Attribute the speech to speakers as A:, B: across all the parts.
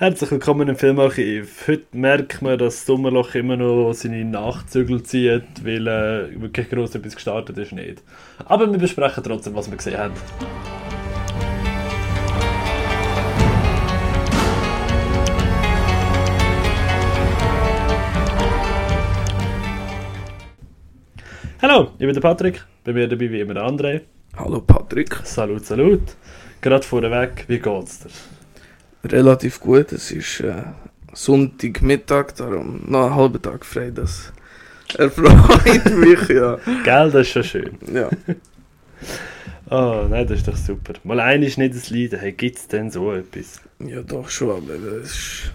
A: Herzlich willkommen im Filmarchiv. Heute merkt man, dass das Sommerloch immer noch seine Nachzügel zieht, weil äh, wirklich gross etwas gestartet ist nicht. Aber wir besprechen trotzdem, was wir gesehen haben. Hallo, ich bin der Patrick, bei mir dabei wie immer der André.
B: Hallo Patrick.
A: Salut, salut. Gerade vorneweg, wie geht's dir?
B: Relativ gut, es ist äh, Sonntagmittag, darum noch einen halben Tag frei, das erfreut mich, ja.
A: Gell, das ist schon schön.
B: ja.
A: Oh, nein, das ist doch super. Mal ein ist nicht das Leiden, hey, gibt's denn so etwas?
B: Ja doch schon, aber es ist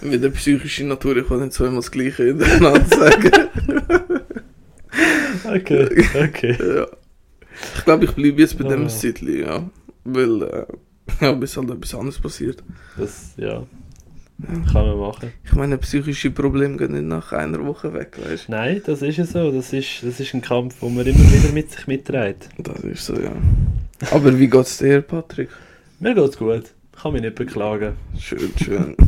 B: wieder psychische Natur, ich kann nicht zweimal das gleiche hintereinander sagen.
A: Okay, okay.
B: ja. Ich glaube, ich bleibe jetzt bei dem
A: Ah.
B: Zeitli, ja. Weil, äh, ja, bis halt etwas anderes passiert.
A: Das, ja, kann man machen.
B: Ich meine, psychische Probleme gehen nicht nach einer Woche weg, weißt
A: Nein, das ist ja so. Das ist, das ist ein Kampf, den man immer wieder mit sich mitträgt.
B: du? Das ist so, ja. Aber wie geht's dir, Patrick?
A: Mir geht's gut. Ich kann mich nicht beklagen.
B: Schön, schön.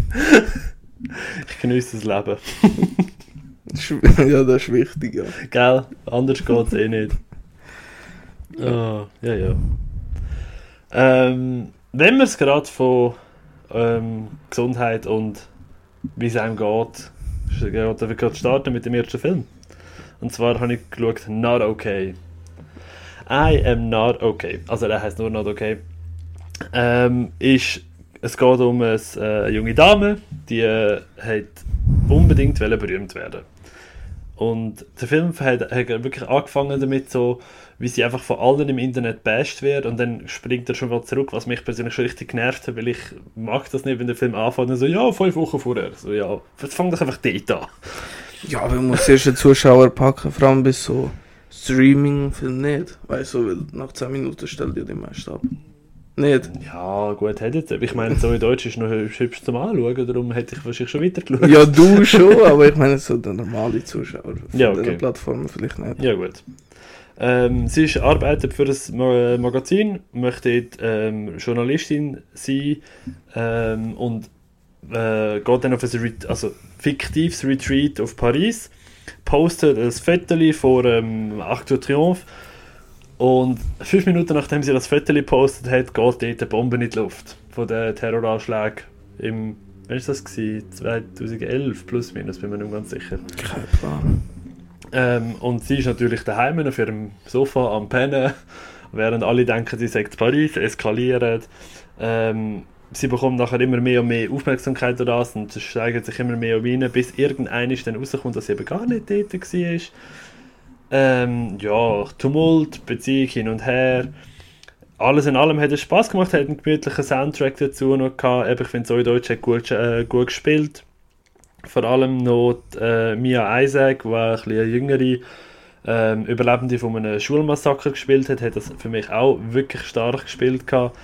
A: Ich genieße das Leben.
B: Ja, das ist wichtig, ja.
A: Gell? Anders geht's eh nicht. Oh, ja, ja. Ähm, wenn wir es gerade von ähm, Gesundheit und wie es einem geht, geht, wir gerade starten mit dem ersten Film. Und zwar habe ich geschaut Not Okay. I am not okay. Also der heißt nur Not Okay. Ähm, ist, es geht um eine, äh, junge Dame, die äh, hat unbedingt berühmt werden. Und der Film hat, hat wirklich angefangen damit, so, wie sie einfach von allen im Internet basht wird und dann springt er schon mal zurück, was mich persönlich schon richtig genervt hat, weil ich mag das nicht, wenn der Film anfängt und so, ja, fünf Wochen vorher. So, ja, jetzt fang doch einfach dort an.
B: Ja, aber man muss erst den Zuschauer packen, vor allem bis so Streaming-Film nicht. Weißt du, weil nach 10 Minuten stellt ihr die meisten ab. Nicht?
A: Ja, gut, hat jetzt. Ich meine, so in Deutsch ist noch hübsch hübsch zum Anschauen, darum hätte ich wahrscheinlich schon weitergeschaut.
B: Ja, du schon, aber ich meine so der normale Zuschauer von
A: Ja, okay.
B: Plattformen vielleicht nicht.
A: Ja, gut. Ähm, sie ist, arbeitet für ein Ma- Magazin, möchte ähm, Journalistin sein ähm, und äh, geht dann auf ein Ret also, fiktives Retreat auf Paris, postet ein Foto vor ähm, Arc de Triomphe und fünf Minuten nachdem sie das Foto postet hat, geht dort eine Bombe in die Luft von den Terroranschlägen im, wann ist das gewesen? 2011 plus minus, bin mir nicht ganz sicher.
B: Kein Plan.
A: Ähm, und sie ist natürlich daheim auf ihrem Sofa am Pennen, während alle denken, sie sagt Paris, eskalieren. Ähm, sie bekommt nachher immer mehr und mehr Aufmerksamkeit durch das und steigert sich immer mehr um rein, bis irgendeiner dann rauskommt, dass sie eben gar nicht dort war. Ähm, ja, Tumult, Beziehung hin und her. Alles in allem hat es Spaß gemacht, hat einen gemütlichen Soundtrack dazu noch gehabt. Eben, ich finde, so in Deutsch hat gut, äh, gut gespielt. Vor allem noch die, äh, Mia Isaac, die ein bisschen eine jüngere ähm, Überlebende von einem Schulmassaker gespielt hat, hat das für mich auch wirklich stark gespielt gehabt.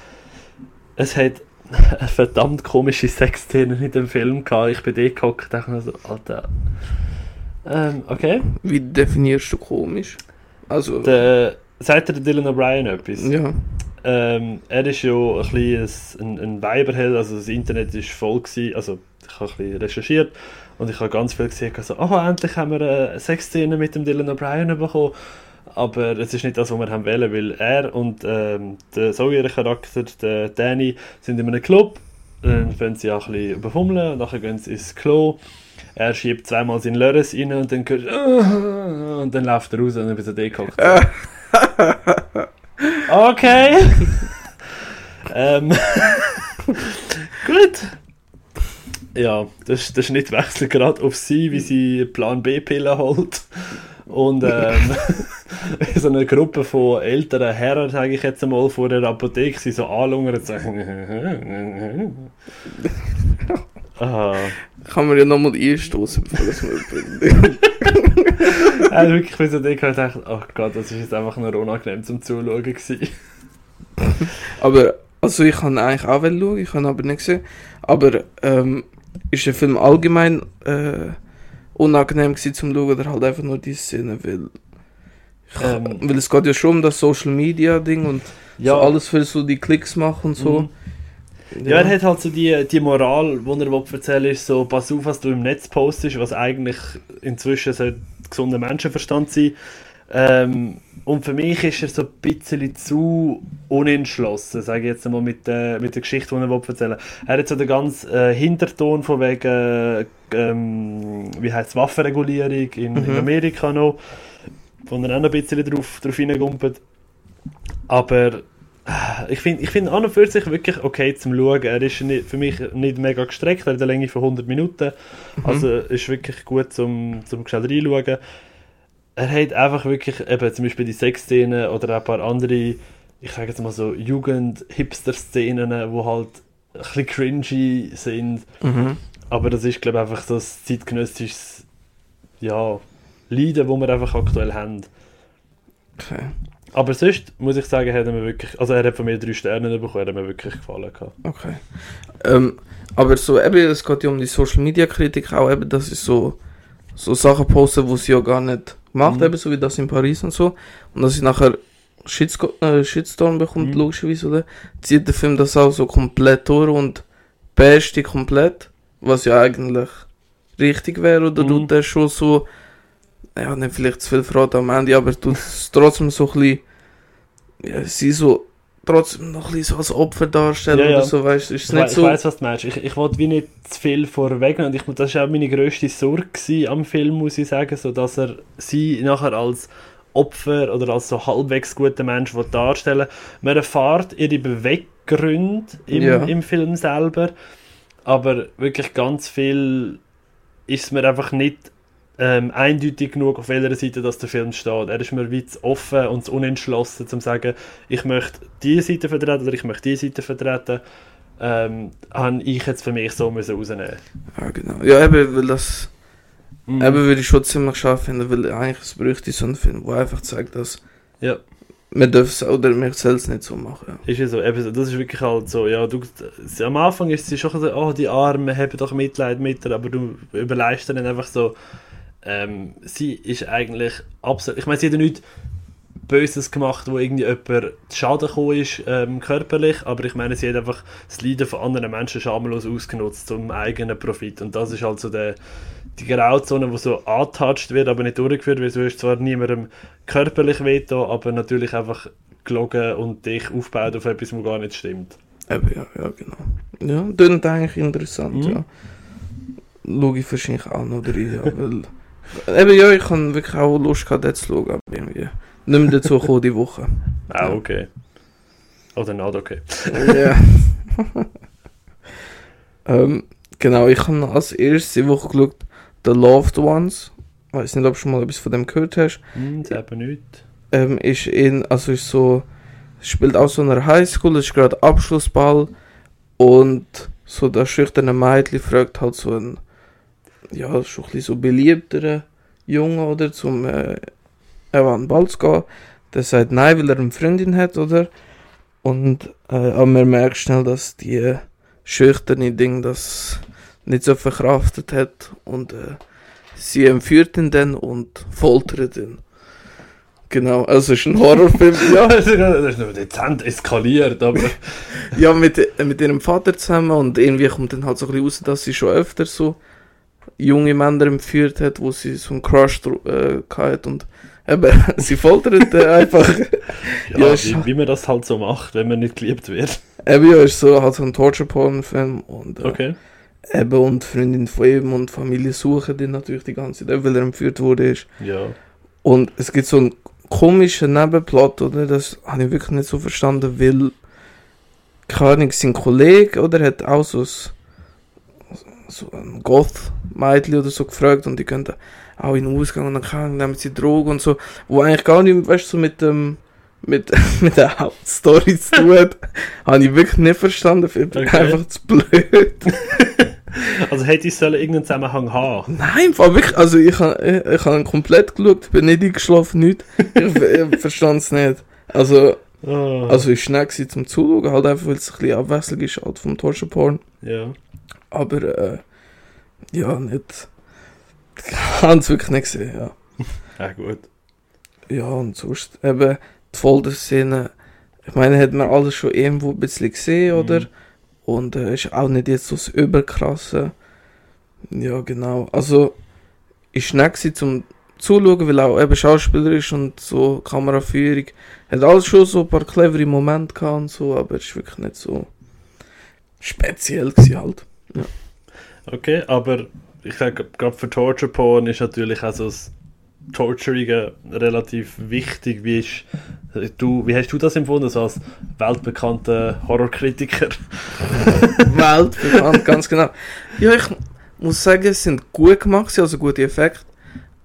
A: Es hat eine verdammt komische Sexszene in dem Film gehabt. Ich bin dort gehockt und dachte mir so, Alter. Ähm, okay.
B: Wie definierst du komisch? Also,
A: Der, sagt der Dylan O'Brien etwas?
B: ja.
A: Ähm, er ist ja ein bisschen ein, ein Weiberheld, also das Internet ist voll gewesen, also ich habe ein bisschen recherchiert und ich habe ganz viel gesehen, so, oh, endlich haben wir eine Sexszene mit dem Dylan O'Brien bekommen, aber es ist nicht das, was wir haben wollen, weil er und ähm, der ihr Charakter, der Danny, sind in einem Club, dann fangen sie auch ein bisschen überfummeln und nachher gehen sie ins Klo, er schiebt zweimal seinen Lörres rein und dann hörst du, und dann läuft er raus und dann bist du da gehockt. Okay. ähm, gut. Ja, das, der Schnitt wechselt gerade auf sie, wie sie Plan B-Pillen holt. Und ähm, so eine Gruppe von älteren Herren, sage ich jetzt einmal, vor der Apotheke, sie so anlungern und sagen. ah,
B: Kann man ja nochmal einstoßen, bevor das mal
A: also wirklich, wie so denke, ich dachte, oh Gott, das ist jetzt einfach nur unangenehm zum Zuschauen gewesen.
B: Aber, also ich kann eigentlich auch schauen, ich habe aber nicht gesehen. Aber, ähm, ist der Film allgemein äh, unangenehm gewesen zum Schauen oder halt einfach nur die Szene, weil... Ich,
A: Ähm.
B: weil es geht ja schon um das Social Media Ding und
A: Ja.
B: so alles für so die Klicks machen und so.
A: Mhm. Ja, er hat halt so die, die Moral, die er will erzählen ist so, pass auf, was du im Netz postest, was eigentlich inzwischen so gesunder Menschenverstand sein ähm, und für mich ist er so ein bisschen zu unentschlossen, sage ich jetzt mal mit, äh, mit der Geschichte, die er will erzählen Er hat so den ganzen äh, Hinterton von wegen, ähm, wie heißt Waffenregulierung in, mhm. in, Amerika noch, wo er auch noch ein bisschen drauf, drauf hineingumpelt. Aber äh, ich finde ich find an und für sich wirklich okay zum Schauen. Er ist nicht, für mich nicht mega gestreckt, er hat eine Länge von 100 Minuten. Mhm. Also ist wirklich gut zum, zum schnell reinschauen. Er hat einfach wirklich eben zum Beispiel die Sexszenen oder ein paar andere, ich sage jetzt mal so Jugend-Hipster-Szenen, wo halt ein bisschen cringy sind. Mhm. Aber das ist glaube ich einfach so ein zeitgenössisches ja, Leiden, das wir einfach aktuell haben. Okay. Aber sonst muss ich sagen, hat er mir wirklich, also er hat von mir drei Sterne bekommen, er hat mir wirklich gefallen. Gehabt.
B: Okay. Ähm, aber so eben, es geht ja um die Social Media Kritik auch eben, dass ich so, so Sachen poste, wo sie ja gar nicht macht, mhm. eben so wie das in Paris und so. Und dass ich nachher Shitsco äh, Shitstorm bekommt, mhm. logischerweise, oder? Zieht der Film das auch so komplett durch und basht die komplett, was ja eigentlich richtig wäre, oder mhm. tut der schon so ja, nicht vielleicht zu viel Freude am Ende, aber tut es trotzdem so ein bisschen, ja, sie so trotzdem noch ein bisschen so als Opfer darstellen ja, ja. oder so, weißt ist
A: ich nicht so... Ich weiss, was du meinst. Ich, ich wollte wie nicht zu viel vorwegnehmen und ich, das war auch meine grösste Sorge am Film, muss ich sagen, so dass er sie nachher als Opfer oder als so halbwegs guter Mensch darstellen Man erfährt ihre Beweggründe im, ja. im Film selber, aber wirklich ganz viel ist mir einfach nicht ähm, eindeutig genug, auf welcher Seite das der Film steht. Er ist mir zu offen und unentschlossen, um zu sagen, ich möchte diese Seite vertreten oder ich möchte diese Seite vertreten. Ähm, habe ich jetzt für mich so müssen rausnehmen
B: Ja, genau. Ja, eben, weil das mhm. eben würde ich schon ziemlich scharf finden, weil eigentlich es bräuchte so einen Film, der einfach zeigt, dass
A: ja.
B: man darf es oder man soll es nicht so machen.
A: Ja. Ist ja so, eben, das ist wirklich halt so, ja, du, am Anfang ist sie schon so, oh, die Arme haben doch Mitleid mit dir, aber du überleist dann einfach so, ähm, sie ist eigentlich absolut. Ich meine, sie hat ja nichts Böses gemacht, wo irgendwie jemand zu Schaden gekommen ist, ähm, körperlich, aber ich meine, sie hat einfach das Leiden von anderen Menschen schamlos ausgenutzt zum eigenen Profit. Und das ist halt so der, die Grauzone, die so angetatscht wird, aber nicht durchgeführt wird. Du hast zwar niemandem körperlich wehtun, aber natürlich einfach gelogen und dich aufbaut auf etwas, was gar nicht stimmt.
B: Eben, ja, ja, genau. Ja, das ist eigentlich interessant, mhm. ja. Ich wahrscheinlich auch noch rein, ja, weil Eben ja, ich habe wirklich auch Lust gehabt, das zu schauen, aber irgendwie nicht mehr dazu gekommen die Woche.
A: Ah, okay. Oder not okay.
B: ja. ähm, genau, ich habe als erste Woche geschaut The Loved Ones. Ich weiß nicht, ob du schon mal etwas von dem gehört hast.
A: Hm, selber nicht.
B: Ähm, ist in, also ist so, spielt auch so in einer Highschool, ist gerade Abschlussball und so das schüchterne Mädchen fragt halt so ein ja, schon ein bisschen so beliebteren Jungen, oder, zum äh, an den Ball zu gehen. Der sagt nein, weil er eine Freundin hat, oder? Und, äh, aber man merkt schnell, dass die schüchterne Ding das nicht so verkraftet hat und äh, sie entführt ihn dann und foltert ihn. Genau, also es ist ein Horrorfilm, ja.
A: das ist nur dezent eskaliert, aber...
B: ja, mit, mit ihrem Vater zusammen und irgendwie kommt dann halt so ein bisschen raus, dass sie schon öfter so junge Männer entführt hat, wo sie so einen Crush äh, hat und eben, sie foltert äh, einfach.
A: ja, ja wie, wie, man das halt so macht, wenn man nicht geliebt wird.
B: Eben, ja, ist so halt so ein Torture-Porn-Film und äh,
A: okay.
B: eben und Freundin von ihm und Familie suchen den natürlich die ganze Zeit, weil er entführt wurde. Ist.
A: Ja.
B: Und es gibt so einen komischen Nebenplot, oder? Das habe ich wirklich nicht so verstanden, weil keine Ahnung, sein Kollege, oder, hat auch so ein so ein Goth-Mädchen oder so gefragt und die können auch in den Ausgang und dann nehmen sie Drogen und so, wo eigentlich gar nicht, weißt du, so mit dem, mit, mit der Hauptstory zu tun hat, habe ich wirklich nicht verstanden, ich bin okay. einfach zu blöd.
A: also hätte ich sollen irgendeinen Zusammenhang haben?
B: Nein, war wirklich, also ich habe ich, ich hab komplett geschaut, bin nicht eingeschlafen, nicht. Ich, ich verstand es nicht. Also, oh. also ich schnell zum Zuschauen, halt einfach, weil es ein bisschen Abwechslung ist halt vom Torture Porn.
A: Ja.
B: Aber äh, ja, nicht. Ich habe es wirklich nicht gesehen, ja.
A: ja, gut.
B: Ja, und sonst eben die Folterszene. Ich meine, hat man alles schon irgendwo ein bisschen gesehen, mhm. oder? Und äh, ist auch nicht jetzt so das Überkrasse. Ja, genau. Also, ist nett zum Zuschauen, weil auch eben Schauspieler ist und so Kameraführung. Hat alles schon so ein paar clevere Momente gehabt und so, aber es ist wirklich nicht so speziell gewesen halt.
A: Okay, aber ich sage, gerade für Torture Porn ist natürlich auch so das Torturing relativ wichtig. Wie, ist, du, wie hast du das empfunden, so als weltbekannter Horrorkritiker?
B: Weltbekannt, ganz genau. Ja, ich muss sagen, es sind gut gemacht, also gute Effekte,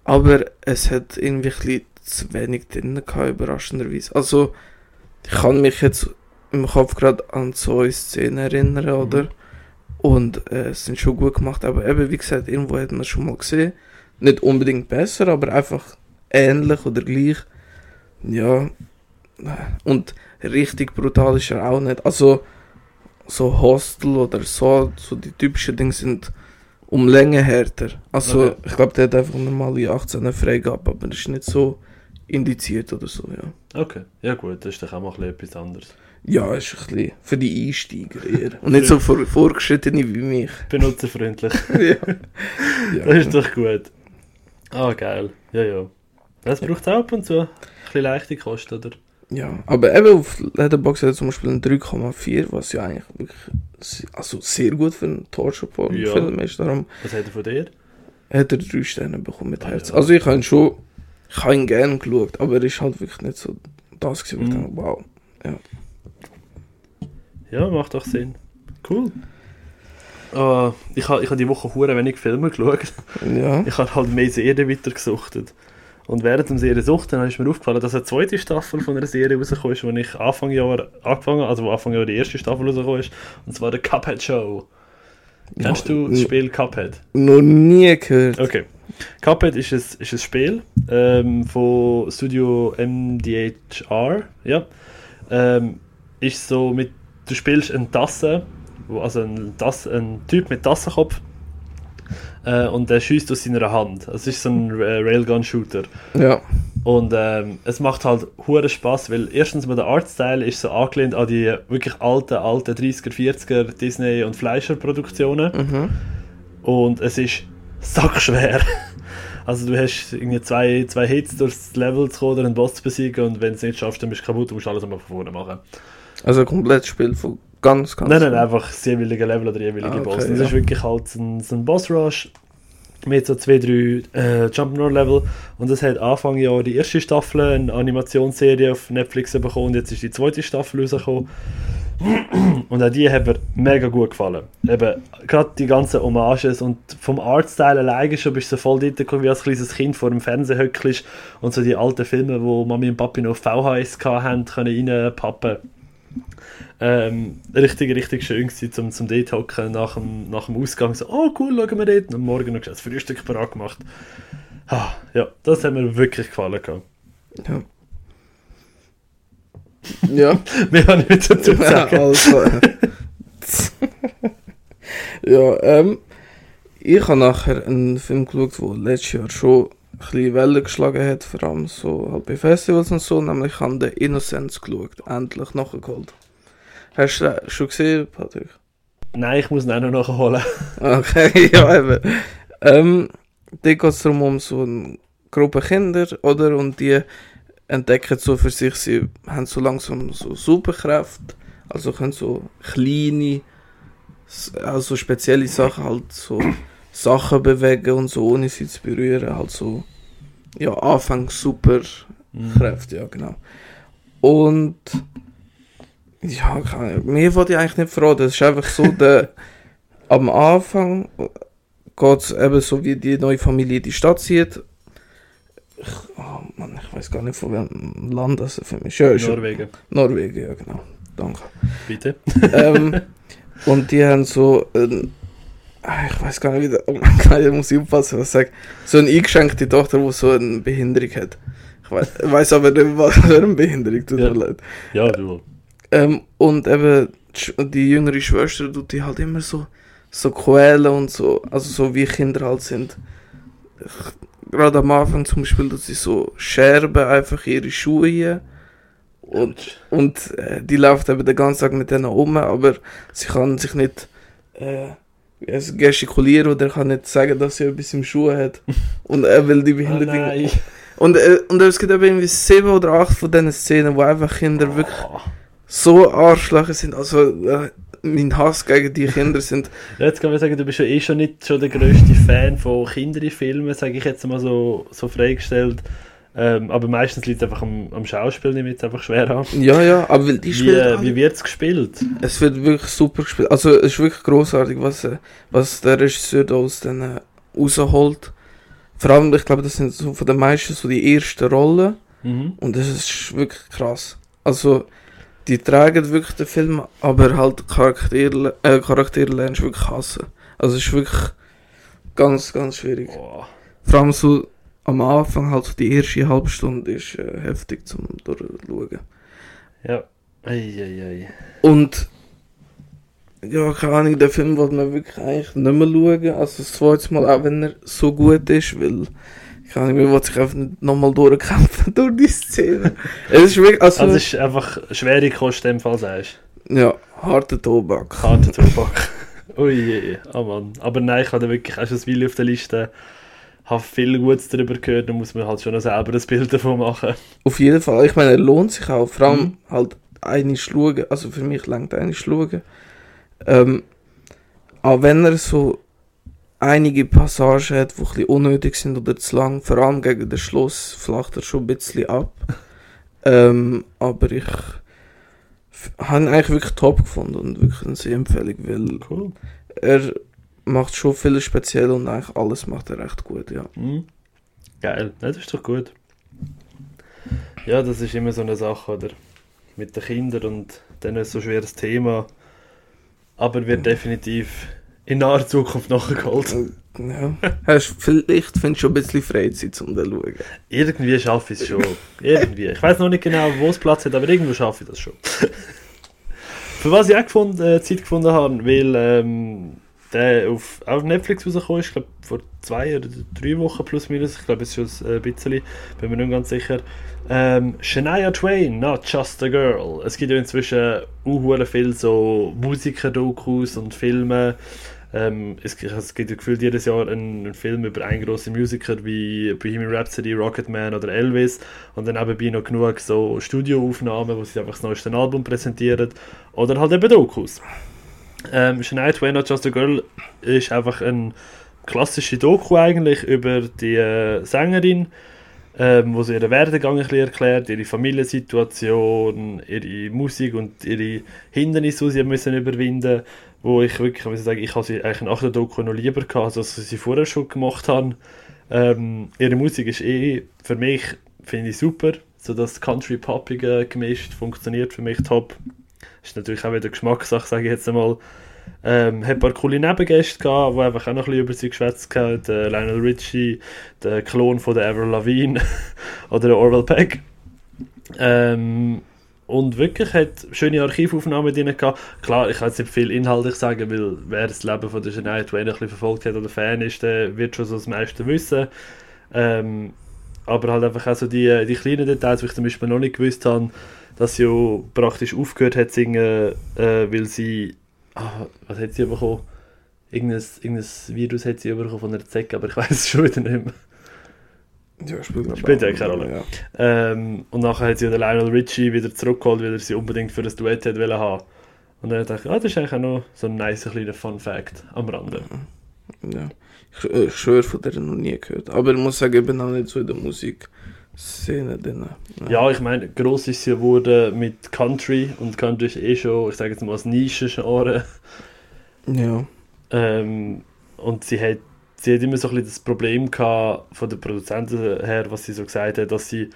B: aber es hat irgendwie ein zu wenig drin gehabt, überraschenderweise. Also, ich kann mich jetzt im Kopf gerade an zwei Szenen erinnern, oder? Und äh, es sind schon gut gemacht, aber eben, wie gesagt, irgendwo hat man es schon mal gesehen. Nicht unbedingt besser, aber einfach ähnlich oder gleich. Ja. Und richtig brutal ist er auch nicht. Also, so Hostel oder so, so die typischen Dinge sind um Länge härter. Also,
A: Okay.
B: ich glaube, der hat einfach normale 18 Freigabe, aber das ist nicht so indiziert oder so, ja.
A: Okay, ja gut, das ist doch auch mal ein bisschen etwas anderes.
B: Ja, ist ein bisschen für die Einsteiger eher. Und nicht so für Vorgeschrittene wie mich.
A: Benutzerfreundlich.
B: ja.
A: Das ist doch gut. Ah, geil. Ja, ja. Das braucht auch ab und zu. Ein bisschen leichte Kosten, oder?
B: Ja, aber eben auf Letterboxd hat er zum Beispiel ein 3,4, was ja eigentlich wirklich also sehr gut für einen Torture-Film ist. Darum
A: Was hat er von dir?
B: hat er drei Sterne bekommen mit
A: Ah,
B: Herz.
A: ja.
B: Also ich habe ihn schon, ich habe ihn gerne geschaut, aber er ist halt wirklich nicht so das gewesen, wo ich
A: Mhm.
B: dachte, wow.
A: Ja, macht doch Sinn. Cool. Ah, ich habe ich ha die Woche hure wenig Filme geschaut.
B: Ja,
A: Ich habe halt mehr Serien weitergesuchtet. Und während dem Serien suchten ist mir aufgefallen, dass eine zweite Staffel von einer Serie rausgekommen ist, die ich Anfang Jahr angefangen habe, also wo Anfang Jahr die erste Staffel rausgekommen ist. Und zwar der Cuphead Show. Kennst du das Spiel Cuphead?
B: noch nie gehört.
A: Okay. Cuphead ist ein, ist ein Spiel ähm, von Studio MDHR. Ja. Ähm, ist so mit, du spielst eine Tasse, wo, also ein, Tasse, Typ mit Tassenkopf äh, und der schießt aus seiner Hand. Es ist so ein äh, Railgun-Shooter.
B: Ja,
A: Und ähm, es macht halt hure Spaß, weil erstens mal der Artstyle ist so angelehnt an die wirklich alten, alten 30er, 40er Disney- und Fleischer-Produktionen.
B: mhm.
A: Und es ist sackschwer. Also du hast irgendwie zwei, zwei Hits durchs Level zu kommen oder einen Boss zu besiegen und wenn du es nicht schaffst, dann bist du kaputt, du musst alles einmal von vorne machen.
B: Also ein komplettes Spiel von ganz, ganz...
A: nein, nein, einfach das jeweilige Level oder jeweilige
B: Ah, okay,
A: Boss. Das
B: ja.
A: ist wirklich halt so ein, so ein Boss-Rush mit so zwei, drei äh, Jump'n'Run-Level und das hat Anfang Jahr die erste Staffel, eine Animationsserie auf Netflix bekommen und jetzt ist die zweite Staffel rausgekommen. Und auch die haben mir mega gut gefallen. Eben, gerade die ganzen Hommages und vom Artstyle alleine schon bist du so voll dort gekommen, wie als kleines Kind vor dem Fernseher hückelst und so die alten Filme, wo Mami und Papi noch VHS hatten, können reinpappen. Ähm, richtig, richtig schön gewesen, zum, zum dort hocken nach dem, nach dem Ausgang. So, oh cool, schauen wir dort. Und am Morgen noch das Frühstück parat gemacht. Ah, ja, das hat mir wirklich gefallen. Gehabt.
B: Ja. ja.
A: Mehr habe ich nicht dazu zu
B: Ja,
A: sagen.
B: also. ja, ähm, ich habe nachher einen Film geschaut, der letztes Jahr schon bisschen Wellen geschlagen hat, vor allem so halt bei Festivals und so, nämlich ich habe den Innocence geschaut, endlich nachgeholt. Hast du den schon gesehen, Patrick?
A: Nein, ich muss ihn auch noch nachholen.
B: Okay, ja eben. Ähm, da geht es darum, um so eine Gruppe Kinder, oder? Und die entdecken so für sich, sie haben so langsam so Superkräfte, also können so kleine, also spezielle Sachen halt so Sachen bewegen und so, ohne sie zu berühren, halt so, ja, anfangs super Kräfte, ja, genau. Und ja, mir wollte ich eigentlich nicht fragen. Das ist einfach so, der, am Anfang geht es eben so, wie die neue Familie die Stadt zieht. Ich, oh Mann, ich weiß gar nicht, von welchem Land das für mich ist.
A: Norwegen,
B: Norwegen, ja, genau. Danke.
A: bitte.
B: ähm, und die haben so, ah, ich weiß gar nicht, wie der, oh mein Gott, ich muss aufpassen, was ich sage. So eine eingeschränkte Tochter, die so eine Behinderung hat. Ich weiß, ich weiß aber nicht, was für eine Behinderung, tut
A: Ja.
B: mir leid.
A: Ja, du.
B: Ähm, und eben die jüngere Schwester tut die halt immer so, so quälen und so, also so wie Kinder halt sind. Ich- Gerade am Anfang zum Beispiel, dass sie so scherben einfach ihre Schuhe Und, und äh, die läuft eben den ganzen Tag mit denen um, aber sie kann sich nicht äh, also gestikulieren oder kann nicht sagen, dass sie etwas im Schuh hat. Und er will die
A: Oh
B: Behinderung.
A: nein.
B: und, äh, und es gibt eben irgendwie sieben oder acht von diesen Szenen, wo einfach Kinder wirklich
A: Oh.
B: so Arschlöcher sind. Also äh, mein Hass gegen die Kinder sind.
A: Jetzt kann man sagen, du bist ja eh schon nicht schon der grösste Fan von Kinderfilmen, sage ich jetzt mal so, so freigestellt. Ähm, aber meistens liegt es einfach am, am Schauspiel, ich jetzt einfach schwer an.
B: Ja, ja, aber weil die
A: Wie, äh, wie wird es gespielt?
B: Es wird wirklich super gespielt. Also es ist wirklich großartig, was, äh, was der Regisseur da aus den äh, rausholt. Vor allem, ich glaube, das sind so von den meisten so die ersten Rollen.
A: Mhm.
B: Und das ist wirklich krass. Also, die tragen wirklich den Film, aber halt Charaktere, äh, Charaktere lernst du wirklich hassen. Also es ist wirklich ganz, ganz schwierig.
A: Boah.
B: Vor allem so am Anfang, halt die erste halbe Stunde ist äh, heftig zum durchschauen.
A: Ja. Eieiei.
B: Und ja, keine Ahnung, den Film wollte man wirklich eigentlich nicht mehr schauen. Also das zweite Mal, auch wenn er so gut ist, weil keine Ahnung, man will sich einfach nicht nochmal durchkämpfen durch die Szene. es ist wirklich, also,
A: Also es ist einfach schwere Kost in dem Fall, sagst
B: ja, harter Tobak.
A: Harter Tobak. Ui, je, oh Mann. Aber nein, ich habe wirklich auch schon ein Weile auf der Liste. Habe viel Gutes darüber gehört, da muss man halt schon selber ein Bild davon machen.
B: Auf jeden Fall, ich meine, er lohnt sich auch. Vor allem
A: Mhm.
B: halt eine schauen, also für mich langt eine schauen. Ähm, auch wenn er so einige Passagen hat, die ein bisschen unnötig sind oder zu lang, vor allem gegen den Schluss, flacht er schon ein bisschen ab. ähm, aber ich habe ihn eigentlich wirklich top gefunden und wirklich eine Sehempfehlung, weil
A: Cool.
B: er macht schon viel speziell und eigentlich alles macht er recht gut, ja.
A: Mhm. Geil, das ist doch gut. Ja, das ist immer so eine Sache, oder? Mit den Kindern und dann ist so ein schweres Thema. Aber wird definitiv in naher Zukunft nachgeholt.
B: ja. Hast, vielleicht findest du schon ein bisschen Freizeit zum zu schauen.
A: Irgendwie schaffe ich es schon. Irgendwie. Ich weiß noch nicht genau, wo es Platz hat, aber irgendwo schaffe ich das schon. Für was ich auch gefunden, äh, Zeit gefunden habe, weil ähm, der auf, auf Netflix rausgekommen ist, glaube vor zwei oder drei Wochen plus minus, ich glaube es ist schon ein bisschen, bin mir nicht ganz sicher. Ähm, Shania Twain, Not Just a Girl. Es gibt ja inzwischen auch viel so Musiker-Dokus und Filme. Ähm, es, es gibt ja gefühlt jedes Jahr einen, einen Film über einen grossen Musiker wie Bohemian Rhapsody, Rocketman oder Elvis und dann nebenbei noch genug so Studioaufnahmen, wo sie einfach das neueste Album präsentieren oder halt eben Dokus. Ähm, Shania Twain, Not Just a Girl ist einfach ein klassische Doku eigentlich über die äh, Sängerin, ähm, wo sie ihren Werdegang ein bisschen erklärt, ihre Familiensituation, ihre Musik und ihre Hindernisse, die sie müssen überwinden wo ich wirklich, muss sagen, ich habe sie eigentlich nach der Doku noch lieber gehabt, als ich sie vorher schon gemacht habe. Ähm, ihre Musik ist eh, für mich, finde ich super, so das Country-Poppige gemischt, funktioniert für mich top. Ist natürlich auch wieder Geschmackssache, sage ich jetzt einmal. Ähm, hat ein paar coole Nebengäste gehabt, die einfach auch noch ein bisschen über sie geschwätzt haben. Lionel Richie, der Klon von der Avril Lavigne oder der Orwell Peck. Ähm, und wirklich hat schöne Archivaufnahmen drin gehabt. Klar, ich kann jetzt nicht viel inhaltlich sagen, weil wer das Leben von der Shania Twain ein verfolgt hat oder Fan ist, der wird schon so das meiste wissen. Ähm, aber halt einfach auch so die, die kleinen Details, die ich zum Beispiel noch nicht gewusst habe, dass sie ja praktisch aufgehört hat zu singen, äh, weil sie, ah, was hat sie bekommen? Irgendein, irgendein Virus hat sie bekommen von einer Zecke, aber ich weiß es schon wieder nicht mehr.
B: Ja, spielt,
A: Spielt ja keine
B: eine
A: Rolle. Ähm, und nachher hat sie den Lionel Richie wieder zurückgeholt, weil er sie unbedingt für das Duett wollen haben. Und dann dachte ich, ah, das ist eigentlich auch noch so ein nice kleiner Fun Fact am Rande.
B: Ja. Ich, ich schwöre, von der noch nie gehört. Aber ich muss sagen, ich bin auch nicht so in der Musikszene drin.
A: Ja, ich meine, gross ist sie geworden mit Country und Country ist eh schon, ich sage jetzt mal, als Nischengenre.
B: Ja.
A: Ähm, und sie hat, sie hat immer so ein bisschen das Problem gehabt, von den Produzenten her, was sie so gesagt hat, dass sie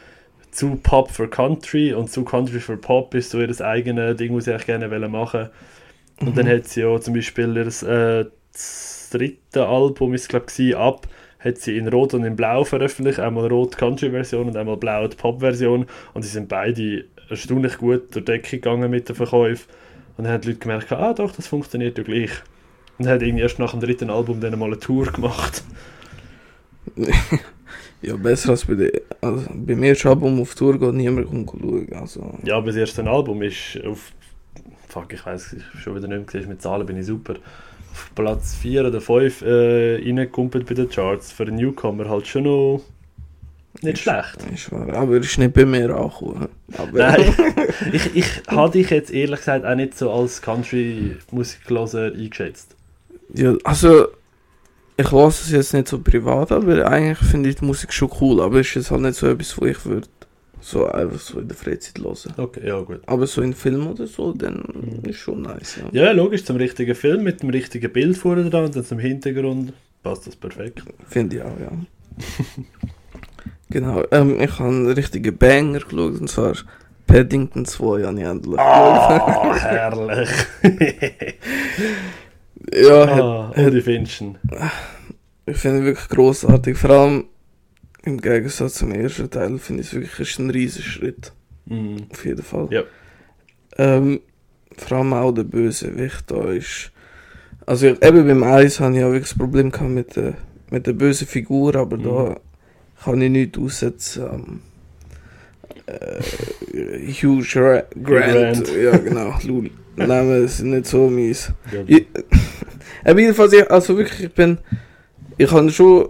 A: zu Pop für Country und zu Country für Pop ist so ihr eigenes Ding, was sie eigentlich gerne wollen machen Und dann hat sie ja zum Beispiel ihr äh, das dritte Album, ist glaube ich, ab, hat sie in Rot und in Blau veröffentlicht. Einmal Rot Country-Version und einmal Blau die Pop-Version. Und sie sind beide erstaunlich gut durch die Decke gegangen mit den Verkäufen. Und dann haben die Leute gemerkt, ah doch, das funktioniert ja gleich. Und hat irgendwie erst nach dem dritten Album dann mal eine Tour gemacht.
B: Ja, besser als bei dir. Also, bei mir ist Album auf Tour geht niemand schauen. Also,
A: Ja, aber das erste Album ist auf. Fuck, ich weiß schon wieder nicht mehr, mit Zahlen bin ich super. Auf Platz 4 oder 5 äh, reingekumpelt bei den Charts. Für einen Newcomer halt schon noch nicht
B: Ist-
A: schlecht.
B: ist wahr. Aber ist nicht bei mir angekommen.
A: Nein, ich, ich habe dich jetzt ehrlich gesagt auch nicht so als Country-Musikloser eingeschätzt.
B: Ja, also, ich lasse es jetzt nicht so privat, aber eigentlich finde ich die Musik schon cool. Aber es ist jetzt halt nicht so etwas, wo ich würde so einfach so in der Freizeit hören.
A: Okay, ja gut.
B: Aber so in Film oder so, dann
A: Mhm.
B: ist schon nice, ja.
A: Ja, logisch, zum richtigen Film mit dem richtigen Bild vorne dran und dann zum Hintergrund passt das perfekt.
B: Finde ich auch, ja. genau, ähm, ich habe einen richtigen Banger geschaut, und zwar Paddington 2 habe ich endlich.
A: Ah, herrlich.
B: Ja, hat,
A: ah, und ihn?
B: ich finde ihn wirklich großartig. Vor allem im Gegensatz zum ersten Teil finde ich es wirklich ist ein riesiger Schritt.
A: Mhm.
B: Auf jeden Fall.
A: Ja.
B: Ähm, vor allem auch der Bösewicht da ist. Also ich, eben beim Eis habe ich auch wirklich das Problem gehabt mit der, mit der bösen Figur, aber
A: Mhm.
B: da kann ich nichts aussetzen. Ähm, äh, Hugh Gra Grant.
A: Grant.
B: Ja genau. Lul. Namen sind nicht so mies.
A: Ja.
B: Ich, aber jedenfalls, ich, also wirklich, ich bin, ich habe schon,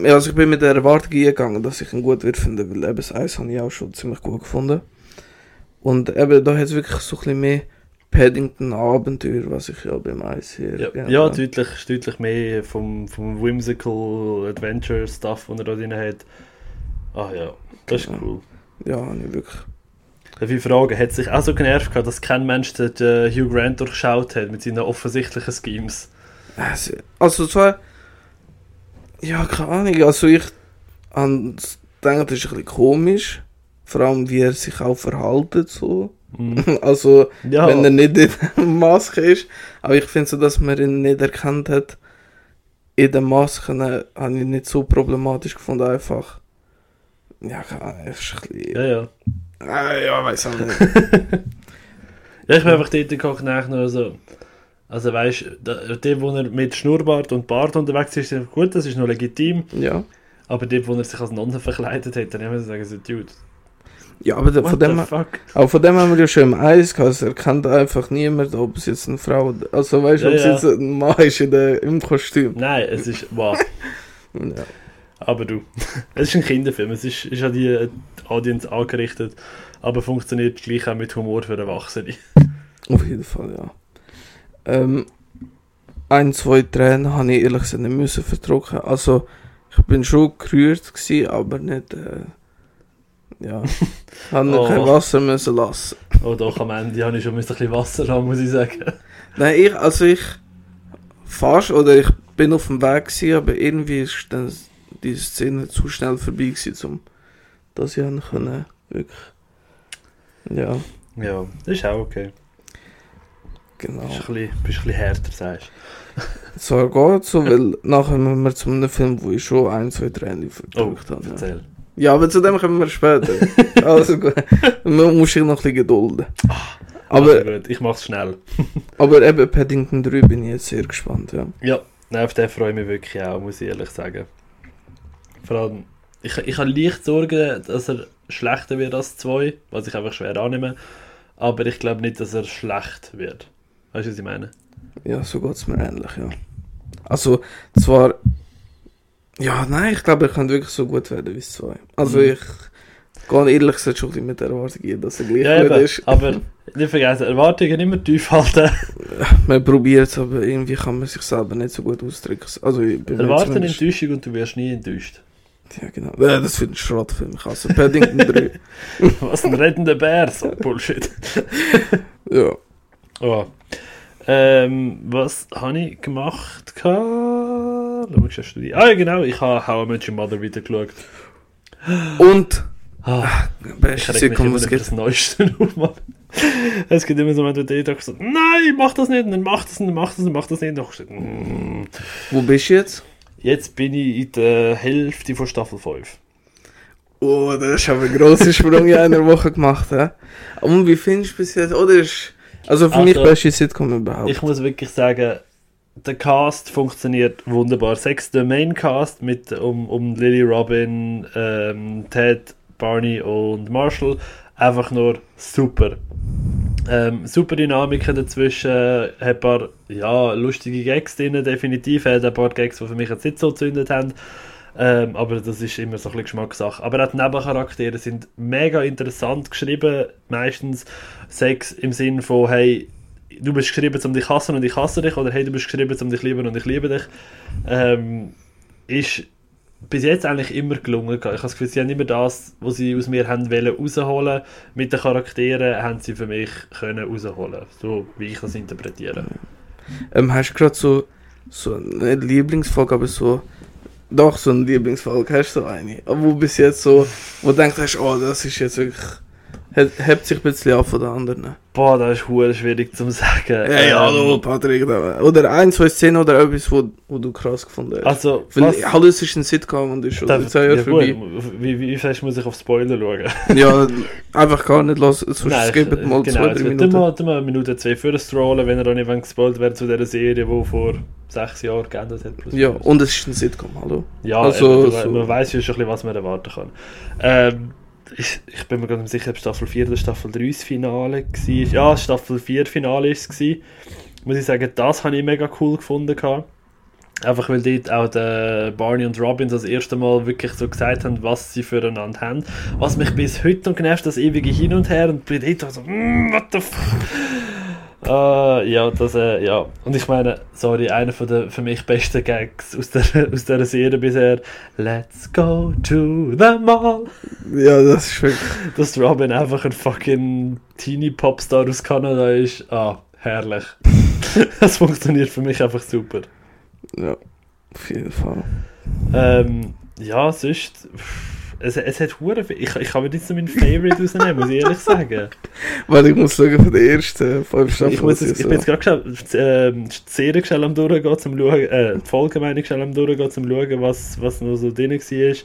B: ja, also ich bin mit der Erwartung eingegangen, dass ich ihn gut wird finden, weil eben das Eis habe ich auch schon ziemlich gut gefunden. Und eben, da hat es wirklich so ein bisschen mehr Paddington-Abenteuer, was ich ja beim Eis hier
A: Ja, ja
B: habe.
A: deutlich, deutlich mehr vom, vom Whimsical Adventure Stuff, den er da drin hat. Ah ja, das ist
B: Genau.
A: cool.
B: Ja, habe ich wirklich.
A: Ich fragen, hat sich auch so genervt gehabt, dass kein Mensch den Hugh Grant durchschaut hat mit seinen offensichtlichen Schemes?
B: Also, also zwar, ja, keine Ahnung, also ich gedacht, das ist ein bisschen komisch, vor allem wie er sich auch verhaltet so.
A: Mhm.
B: Also,
A: Ja,
B: wenn er nicht in der Maske ist. Aber ich finde so, dass man ihn nicht erkannt hat. In den Masken äh, habe ich nicht so problematisch gefunden, einfach. Ja, keine Ahnung, ist ein bisschen.
A: ja, ja.
B: Ah, ja, weiß auch nicht.
A: Ja, ich bin einfach dort gekocht nachher so. Also weißt du, der, wo er mit Schnurrbart und Bart unterwegs ist, ist gut, das ist noch legitim.
B: ja.
A: Aber dort, wo er sich als Nonne verkleidet hat, dann muss ich sagen, so, Dude,
B: Ja, aber
A: what
B: von dem, auch von dem haben wir ja schon im Eis gehabt. Also, er kennt einfach niemand, ob es jetzt eine Frau Also, weißt du,
A: Ja,
B: ob es
A: ja.
B: jetzt ein Mann ist in der, im Kostüm.
A: Nein, es ist, wow.
B: Ja.
A: Aber du, es ist ein Kinderfilm, es ist, ist an die äh, Audience angerichtet, aber funktioniert gleich auch mit Humor für Erwachsene.
B: Auf jeden Fall, ja. Ähm, ein, zwei Tränen habe ich ehrlich gesagt nicht müssen verdrücken. Also, ich bin schon gerührt gewesen, aber nicht, äh, ja, habe
A: Oh.
B: kein Wasser müssen lassen.
A: Oh doch, am Ende habe ich schon ein bisschen Wasser haben, muss ich sagen.
B: Nein, ich, also ich, fast, oder ich bin auf dem Weg gewesen, aber irgendwie ist dann diese Szene zu schnell vorbei gewesen, um, dass ich können, wirklich, ja,
A: Ja, das ist auch okay.
B: Genau.
A: Bist ein bisschen, bist ein bisschen härter, sagst
B: Zwar geht so, weil nachher müssen wir zu einem Film, wo ich schon ein, zwei Tränen
A: du. Oh,
B: verdrückt habe. Ja.
A: erzähl.
B: ja, aber zu dem kommen wir später. also gut, man muss sich noch ein bisschen gedulden.
A: Aber
B: Aber,
A: gut, ich mach's schnell.
B: aber eben Paddington 3 bin ich jetzt sehr gespannt, ja.
A: Ja, nein, auf den freue ich mich wirklich auch, muss ich ehrlich sagen. Vor allem, ich, ich habe leicht Sorgen, dass er schlechter wird als 2, was ich einfach schwer annehme. Aber ich glaube nicht, dass er schlecht wird. Weißt du, was ich meine?
B: Ja, so geht es mir ähnlich, ja. Also, zwar, ja, nein, ich glaube, er kann wirklich so gut werden wie 2. Also,
A: Mhm.
B: ich gehe ehrlich gesagt schon ein mit der Erwartung ein, dass er gleich
A: Ja,
B: gut
A: eben,
B: ist.
A: aber nicht vergessen, Erwartungen immer tief halten.
B: Man probiert es, aber irgendwie kann man sich selber nicht so gut ausdrücken. Also, ich bin mir
A: Erwarte eine
B: zumindest-
A: Enttäuschung und du wirst nie enttäuscht.
B: Ja, genau. Äh, das finde ich Schrottfilm. Ich hasse Paddington 3.
A: Was ein rettender Bär, so Bullshit.
B: ja.
A: Oh. Ähm, was habe ich gemacht? Schau. Ah, ja, genau, ich habe How I Met Your Mother wieder geschaut.
B: Und,
A: Ah, ich
B: beste
A: reg mich immer über das Neueste Mann. Es gibt immer so Momente, wo ich denke so, nein, mach das nicht, dann mach das, und dann mach das, und dann mach das nicht. Dann so, mm.
B: Wo bist du jetzt?
A: Jetzt bin ich in der Hälfte von Staffel 5.
B: Oh, das ist aber ein grosser Sprung in einer Woche gemacht, hä? Und wie findest du bis jetzt? Oder ist, also für mich
A: Also,
B: beste Sitcom überhaupt.
A: Ich muss wirklich sagen, der Cast funktioniert wunderbar. Sechs der Main Cast mit um, um Lily Robin, ähm, Ted, Barney und Marshall einfach nur super. Ähm, super Dynamiken dazwischen, hat ein paar ja, lustige Gags drin, definitiv. Hat ein paar Gags, die für mich jetzt nicht so gezündet haben. Ähm, aber das ist immer so ein bisschen Geschmackssache. Aber auch die Nebencharaktere sind mega interessant geschrieben. Meistens Sex im Sinn von, hey, du bist geschrieben, um dich hassen und ich hasse dich. Oder hey, du bist geschrieben, um dich lieben und ich liebe dich. Ähm, ist bis jetzt eigentlich immer gelungen. Ich habe das Gefühl, sie haben immer das, was sie aus mir haben wollen, rausholen. Mit den Charakteren haben sie für mich können rausholen. So wie ich das interpretiere.
B: Ähm, hast du gerade so, so eine Lieblingsfolge, aber so, doch so eine Lieblingsfolge, hast du so eine? Wo bis jetzt so, wo du denkst, oh, das ist jetzt wirklich, hebt, sich ein bisschen ab von den anderen.
A: Boah, das ist hure schwierig zu sagen.
B: Hey,
A: Ähm,
B: hallo Patrick. Oder ein, zwei Szenen oder etwas, wo, wo du krass gefunden hast.
A: Also,
B: Weil,
A: was,
B: hallo, es ist ein Sitcom und ist schon
A: darf,
B: zwei Jahre
A: ja,
B: vorbei.
A: wie, wie fest muss ich auf Spoiler schauen?
B: Ja, einfach gar nicht los, sonst skippen mal
A: genau,
B: zwei, drei
A: wird
B: Minuten.
A: Mal, mal eine Minute, zwei für strollen, wenn er dann nicht gespoilt wird zu dieser Serie, die vor sechs Jahren geändert hat.
B: Ja, und es ist ein Sitcom, hallo.
A: Ja,
B: Also,
A: eben, du,
B: so-
A: man weiß ja schon, ein bisschen, was man erwarten kann. Ähm, ich, ich bin mir gerade nicht sicher, ob Staffel 4 oder Staffel 3 das Finale war. Ja, Staffel 4 Finale war es. Muss ich sagen, das habe ich mega cool gefunden. Einfach weil dort auch der Barney und Robin das erste Mal wirklich so gesagt haben, was sie füreinander haben. Was mich bis heute noch genervt, das ewige Hin und Her und bei dort so, mm, what the fuck. Ah, ja, das, äh, ja. Und ich meine, sorry, einer von der für mich besten Gags aus der, aus der Serie bisher. Let's go to the mall.
B: Ja, das ist wirklich.
A: Dass Robin einfach ein fucking Teenie Popstar aus Kanada ist. Ah, herrlich. das funktioniert für mich einfach super.
B: Ja, auf jeden Fall.
A: Ähm, ja, sonst. pff, Es, es hat hure. Ich, ich kann mir jetzt noch meinen Favorite rausnehmen, muss ich ehrlich sagen.
B: Weil ich muss schauen von den ersten fünf Staffeln.
A: Ich, muss ich
B: so-
A: bin jetzt gerade ähm, die Serie schnell am durchgehen, zum schauen, äh, die Folge meine ich schnell am durchgehen, zum schauen, was, was noch so drin war.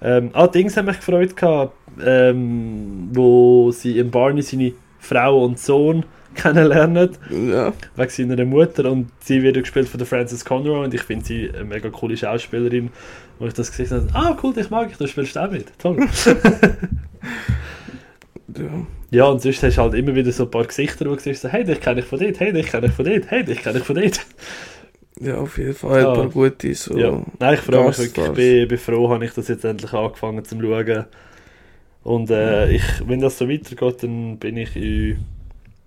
A: Ähm, ah, Dings haben mich gefreut gehabt, ähm, wo sie im Barney seine Frau und Sohn kennenlernen,
B: Ja,
A: wegen seiner Mutter und sie wird gespielt von der Frances Conroy und ich finde sie eine mega coole Schauspielerin, wo ich das gesehen habe, ah cool, dich mag ich, du spielst auch mit, toll.
B: ja.
A: Ja, und sonst hast du halt immer wieder so ein paar Gesichter, wo du siehst, hey, dich kenne ich von dort, hey, dich kenne ich von dort, hey, dich kenne ich von dort.
B: Ja, auf jeden Fall.
A: Ja.
B: Ein paar gute so.
A: Ja, nein, ich freue mich wirklich. Ich bin, bin froh, habe ich das jetzt endlich angefangen zu schauen. Und äh, ich, wenn das so weitergeht, dann bin ich in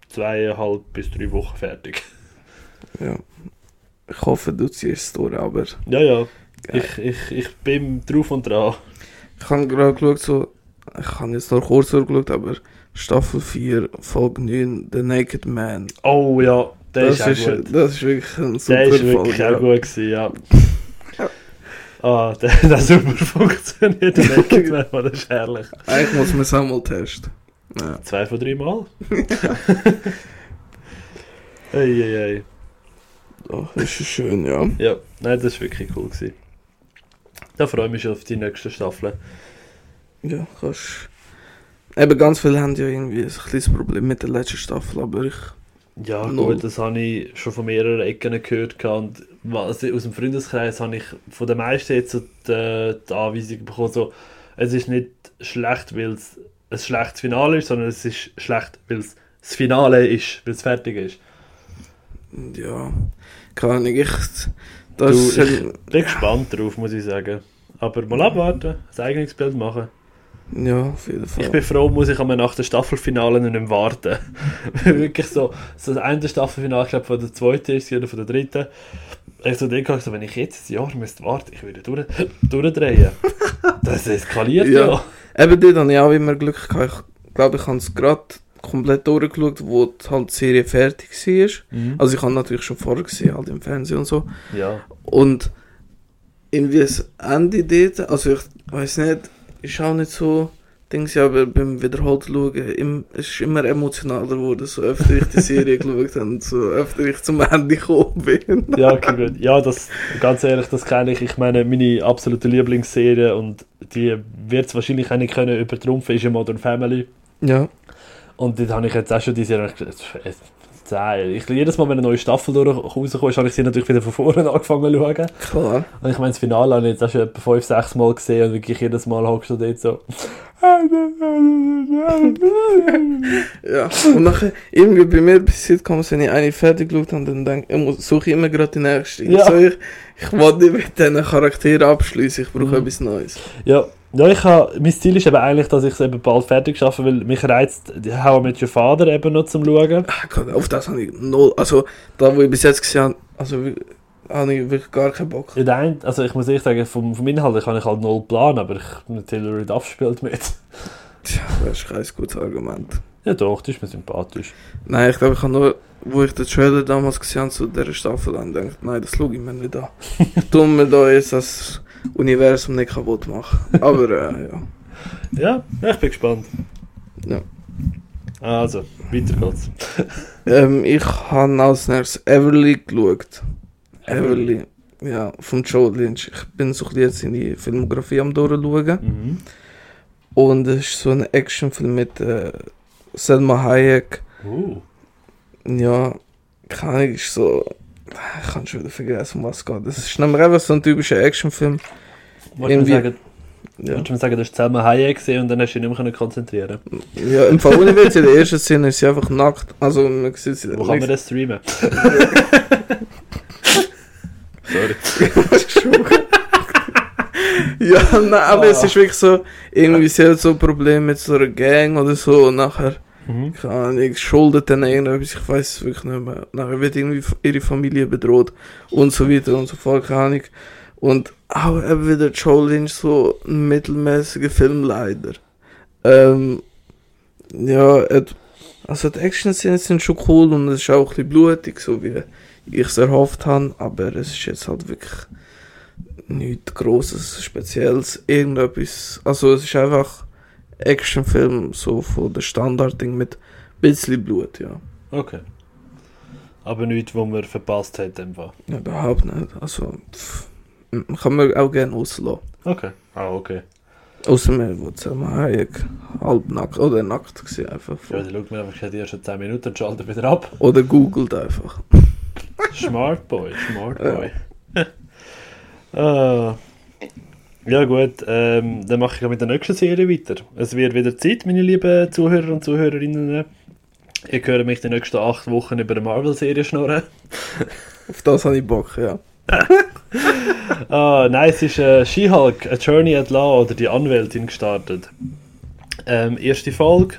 A: zweieinhalb bis drei Wochen fertig.
B: Ja. Ich hoffe, du ziehst es durch, aber
A: Ja, ja. Ich, ich, ich bin drauf und dran.
B: ich habe gerade geschaut, so, ich habe jetzt noch kurz durchgeschaut, aber Staffel 4, Folge 9, The Naked Man.
A: Oh ja, der
B: das,
A: ist auch gut.
B: das ist wirklich ein super
A: Der ist wirklich
B: Folge.
A: auch gut gewesen, ja. Ah, der, der super funktioniert. Der Naked Man, das ist herrlich.
B: Ja. Eigentlich muss man es auch mal testen. Ja.
A: Zwei von drei Mal. Ei, ei, ei.
B: Doch, das ist schön, ja.
A: Ja, nein, das war wirklich cool. Gewesen. Da freue ich mich auf die nächste Staffel.
B: Ja, kannst. Eben ganz viele haben ja irgendwie ein kleines Problem mit der letzten Staffel, aber ich.
A: Ja,
B: Null.
A: gut, das habe ich schon von mehreren Ecken gehört. Und aus dem Freundeskreis habe ich von den meisten jetzt so die, die Anweisung bekommen, so, es ist nicht schlecht, weil es ein schlechtes Finale ist, sondern es ist schlecht, weil es das Finale ist, weil es fertig ist.
B: Ja. Keine Ahnung, ich.
A: Du,
B: Das
A: ich
B: ist.
A: bin gespannt drauf, muss ich sagen. Aber mal abwarten, ein eigenes Bild machen.
B: Ja, auf jeden Fall.
A: Ich bin froh, muss ich einmal nach der Staffelfinale nicht mehr warten. Wirklich so, so das eine Staffelfinale, ich glaube von der zweiten ist oder von der dritten. Ich so denke, so, wenn ich jetzt ein Jahr müsste warten, ich würde durch, durchdrehen. Das eskaliert ja.
B: Ja. Eben dort habe ich auch immer Glück gehabt. Ich glaube, ich habe es gerade komplett durchgeschaut, wo die, halt die Serie fertig war.
A: Mhm.
B: Also ich habe natürlich schon vorher gesehen, halt im Fernsehen und so.
A: Ja.
B: Und irgendwie das Ende dort, also ich weiß nicht, ist auch nicht so Dings, ja, aber beim wiederholt schauen, im, es ist immer emotionaler geworden, so öfter ich die Serie geschaut habe und so öfter ich zum Ende gekommen bin.
A: Ja, okay, gut. Ja, das, ganz ehrlich, das kenne ich. Ich meine, meine absolute Lieblingsserie und die wird es wahrscheinlich auch nicht können übertrumpfen, ist ja Modern Family.
B: Ja,
A: Und dort habe ich jetzt auch schon diese 10. Ich, jedes Mal, wenn eine neue Staffel rauskommt, habe ich sie natürlich wieder von vorne angefangen zu schauen.
B: Klar.
A: Und ich meine, das Finale habe ich jetzt auch schon etwa 5, 6 Mal gesehen und wirklich jedes Mal hockst du dort so.
B: Ja. Und nachher, irgendwie bei mir bei Sitcoms, wenn ich eine fertig geschaut habe, dann denke ich, muss- suche ich immer gerade die nächste.
A: Ja.
B: So, ich, ich will nicht mit diesen Charakteren abschließen, ich brauche
A: Mhm.
B: etwas Neues.
A: Ja, ja ich habe, mein Ziel ist eben eigentlich, dass ich es eben bald fertig schaffe, weil mich reizt How I Met Your Father eben noch zum Schauen.
B: Ah, auf das habe ich null. Also, da wo ich bis jetzt gesehen habe, also, habe ich wirklich gar keinen Bock.
A: In der einen, also ich muss ehrlich sagen, vom, vom Inhalt kann ich halt null planen, aber ich, mit Hilary Duff spielt mit.
B: Tja, das ist kein gutes Argument.
A: Ja doch, das ist mir sympathisch.
B: Nein, ich glaube, ich habe nur, wo ich den Trailer damals gesehen habe zu dieser Staffel, dann gedacht, nein, das schaue ich mir nicht an. Wir da jetzt das Universum nicht kaputt machen. Aber, äh, ja.
A: Ja, ich bin gespannt.
B: Ja.
A: Also, weiter geht's.
B: Ähm, ich habe als nächstes Everly geschaut. Everly. Ja, von Joe Lynch. Ich bin so jetzt seine Filmografie am durchschauen.
A: Mhm.
B: Und es ist so ein Actionfilm mit äh, Selma Hayek.
A: Uh.
B: Ja, Ahnung, ist so. Ich kann schon wieder vergessen, um was es geht. Es ist nämlich einfach so ein typischer Actionfilm.
A: Wolltest du
B: Irgendwie-
A: sagen,
B: Ja,
A: wolltest du mir sagen, du hast Selma Hayek gesehen und dann hast du dich nicht mehr können konzentrieren
B: ja im Fall ohne Witz, in der ersten Szene ist sie einfach nackt. Also, man sieht sie
A: Wo kann man das streamen? Sorry.
B: Ja, nein, aber es
A: Ah.
B: ist wirklich so, irgendwie sie hat so Probleme mit so einer Gang oder so und nachher,
A: Mhm.
B: keine Ahnung, schuldet dann irgendetwas, ich weiß wirklich nicht mehr. Nachher wird irgendwie ihre Familie bedroht und so weiter und so fort, keine Ahnung. Und auch eben wieder Joe Lynch, so ein mittelmäßiger Film leider. Ähm, ja, also die Action-Szenen sind schon cool und es ist auch ein bisschen blutig, so wie ich es erhofft habe, aber es ist jetzt halt wirklich nichts Grosses, Spezielles, irgendetwas. Also es ist einfach Actionfilm, so von der Standardding mit ein bisschen Blut, ja.
A: Okay. Aber nichts, wo man verpasst hat,
B: ja überhaupt nicht. Also, pff, kann man auch gerne auslassen.
A: Okay. Ah, okay.
B: Außer mir, wo Selma Hayek halb nackt oder nackt gewesen, einfach.
A: Ja, dann schaut mir einfach die ersten 10 Minuten und schaltet wieder ab.
B: Oder googelt einfach.
A: Smart Boy, Smart Boy. ah. Ja gut, ähm, dann mache ich mit der nächsten Serie weiter. Es wird wieder Zeit, meine lieben Zuhörer und Zuhörerinnen. Ihr hört mich die nächsten acht Wochen über eine Marvel-Serie schnurren.
B: Auf das habe ich Bock, ja.
A: Ah, nein, es ist äh, She-Hulk, Attorney at Law oder die Anwältin gestartet. Ähm, erste Folge.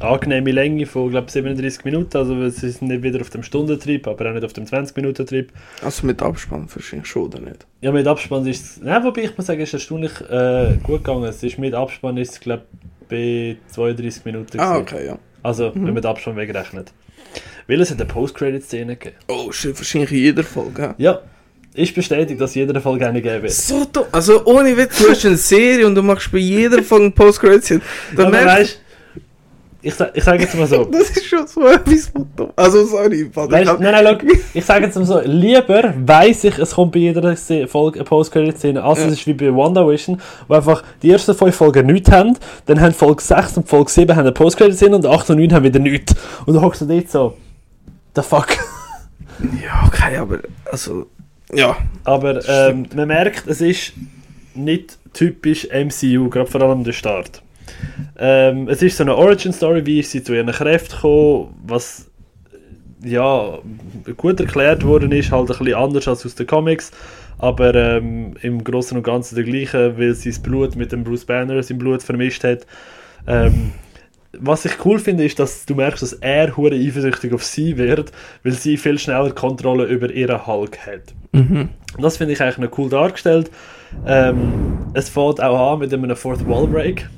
A: Angenehme Länge von, glaube 37 Minuten. Also es ist nicht wieder auf dem Stundentrip, aber auch nicht auf dem 20-Minuten-Trip.
B: Also mit Abspann wahrscheinlich schon, oder nicht?
A: Ja, mit Abspann ist es. Nein, wobei ich muss sagen, es ist erstaunlich äh, gut gegangen. Es ist mit Abspann ist es, glaube bei 32 Minuten.
B: Ah,
A: gewesen.
B: okay, ja.
A: Also, wenn man den Abspann wegrechnet. Weil es hat eine Post-Credit-Szene gegeben.
B: Oh shit, wahrscheinlich in jeder Folge, ja.
A: Ja, ist bestätigt, dass jeder Folge eine geben wird.
B: So dumm. Also ohne Witz, du hast eine Serie und du machst bei jeder Folge ein Post-Credit-Scene. Dann
A: Aber
B: merkst
A: ich, ich sage jetzt mal so.
B: Das ist schon so etwas von dumm. Also sorry, Vater.
A: Weißt,
B: hab-
A: nein, nein, schau, ich sage jetzt mal so, lieber weiss ich, es kommt bei jeder Folge eine Post-Credit-Szene, als
B: Ja.
A: es ist wie bei WandaVision, wo einfach die ersten fünf Folgen nichts haben, dann haben Folge 6 und Folge 7 haben eine Post-Credit-Szene und 8 und 9 haben wieder nichts. Und du hockst du dort so, the fuck.
B: Ja, okay, aber also ja.
A: Aber ähm, man merkt, es ist nicht typisch MCU, gerade vor allem der Start. Ähm, es ist so eine Origin-Story, wie ist sie zu ihren Kräften gekommen, was ja gut erklärt worden ist, halt ein bisschen anders als aus den Comics, aber ähm, im Großen und Ganzen der gleiche, weil sie das Blut mit dem Bruce Banner im Blut vermischt hat. Ähm, was ich cool finde, ist, dass du merkst, dass er hure eifersüchtig auf sie wird, weil sie viel schneller Kontrolle über ihren Hulk hat.
B: Mhm.
A: Das finde ich eigentlich noch cool dargestellt. Ähm, es fängt auch an mit einem Fourth Wall Break.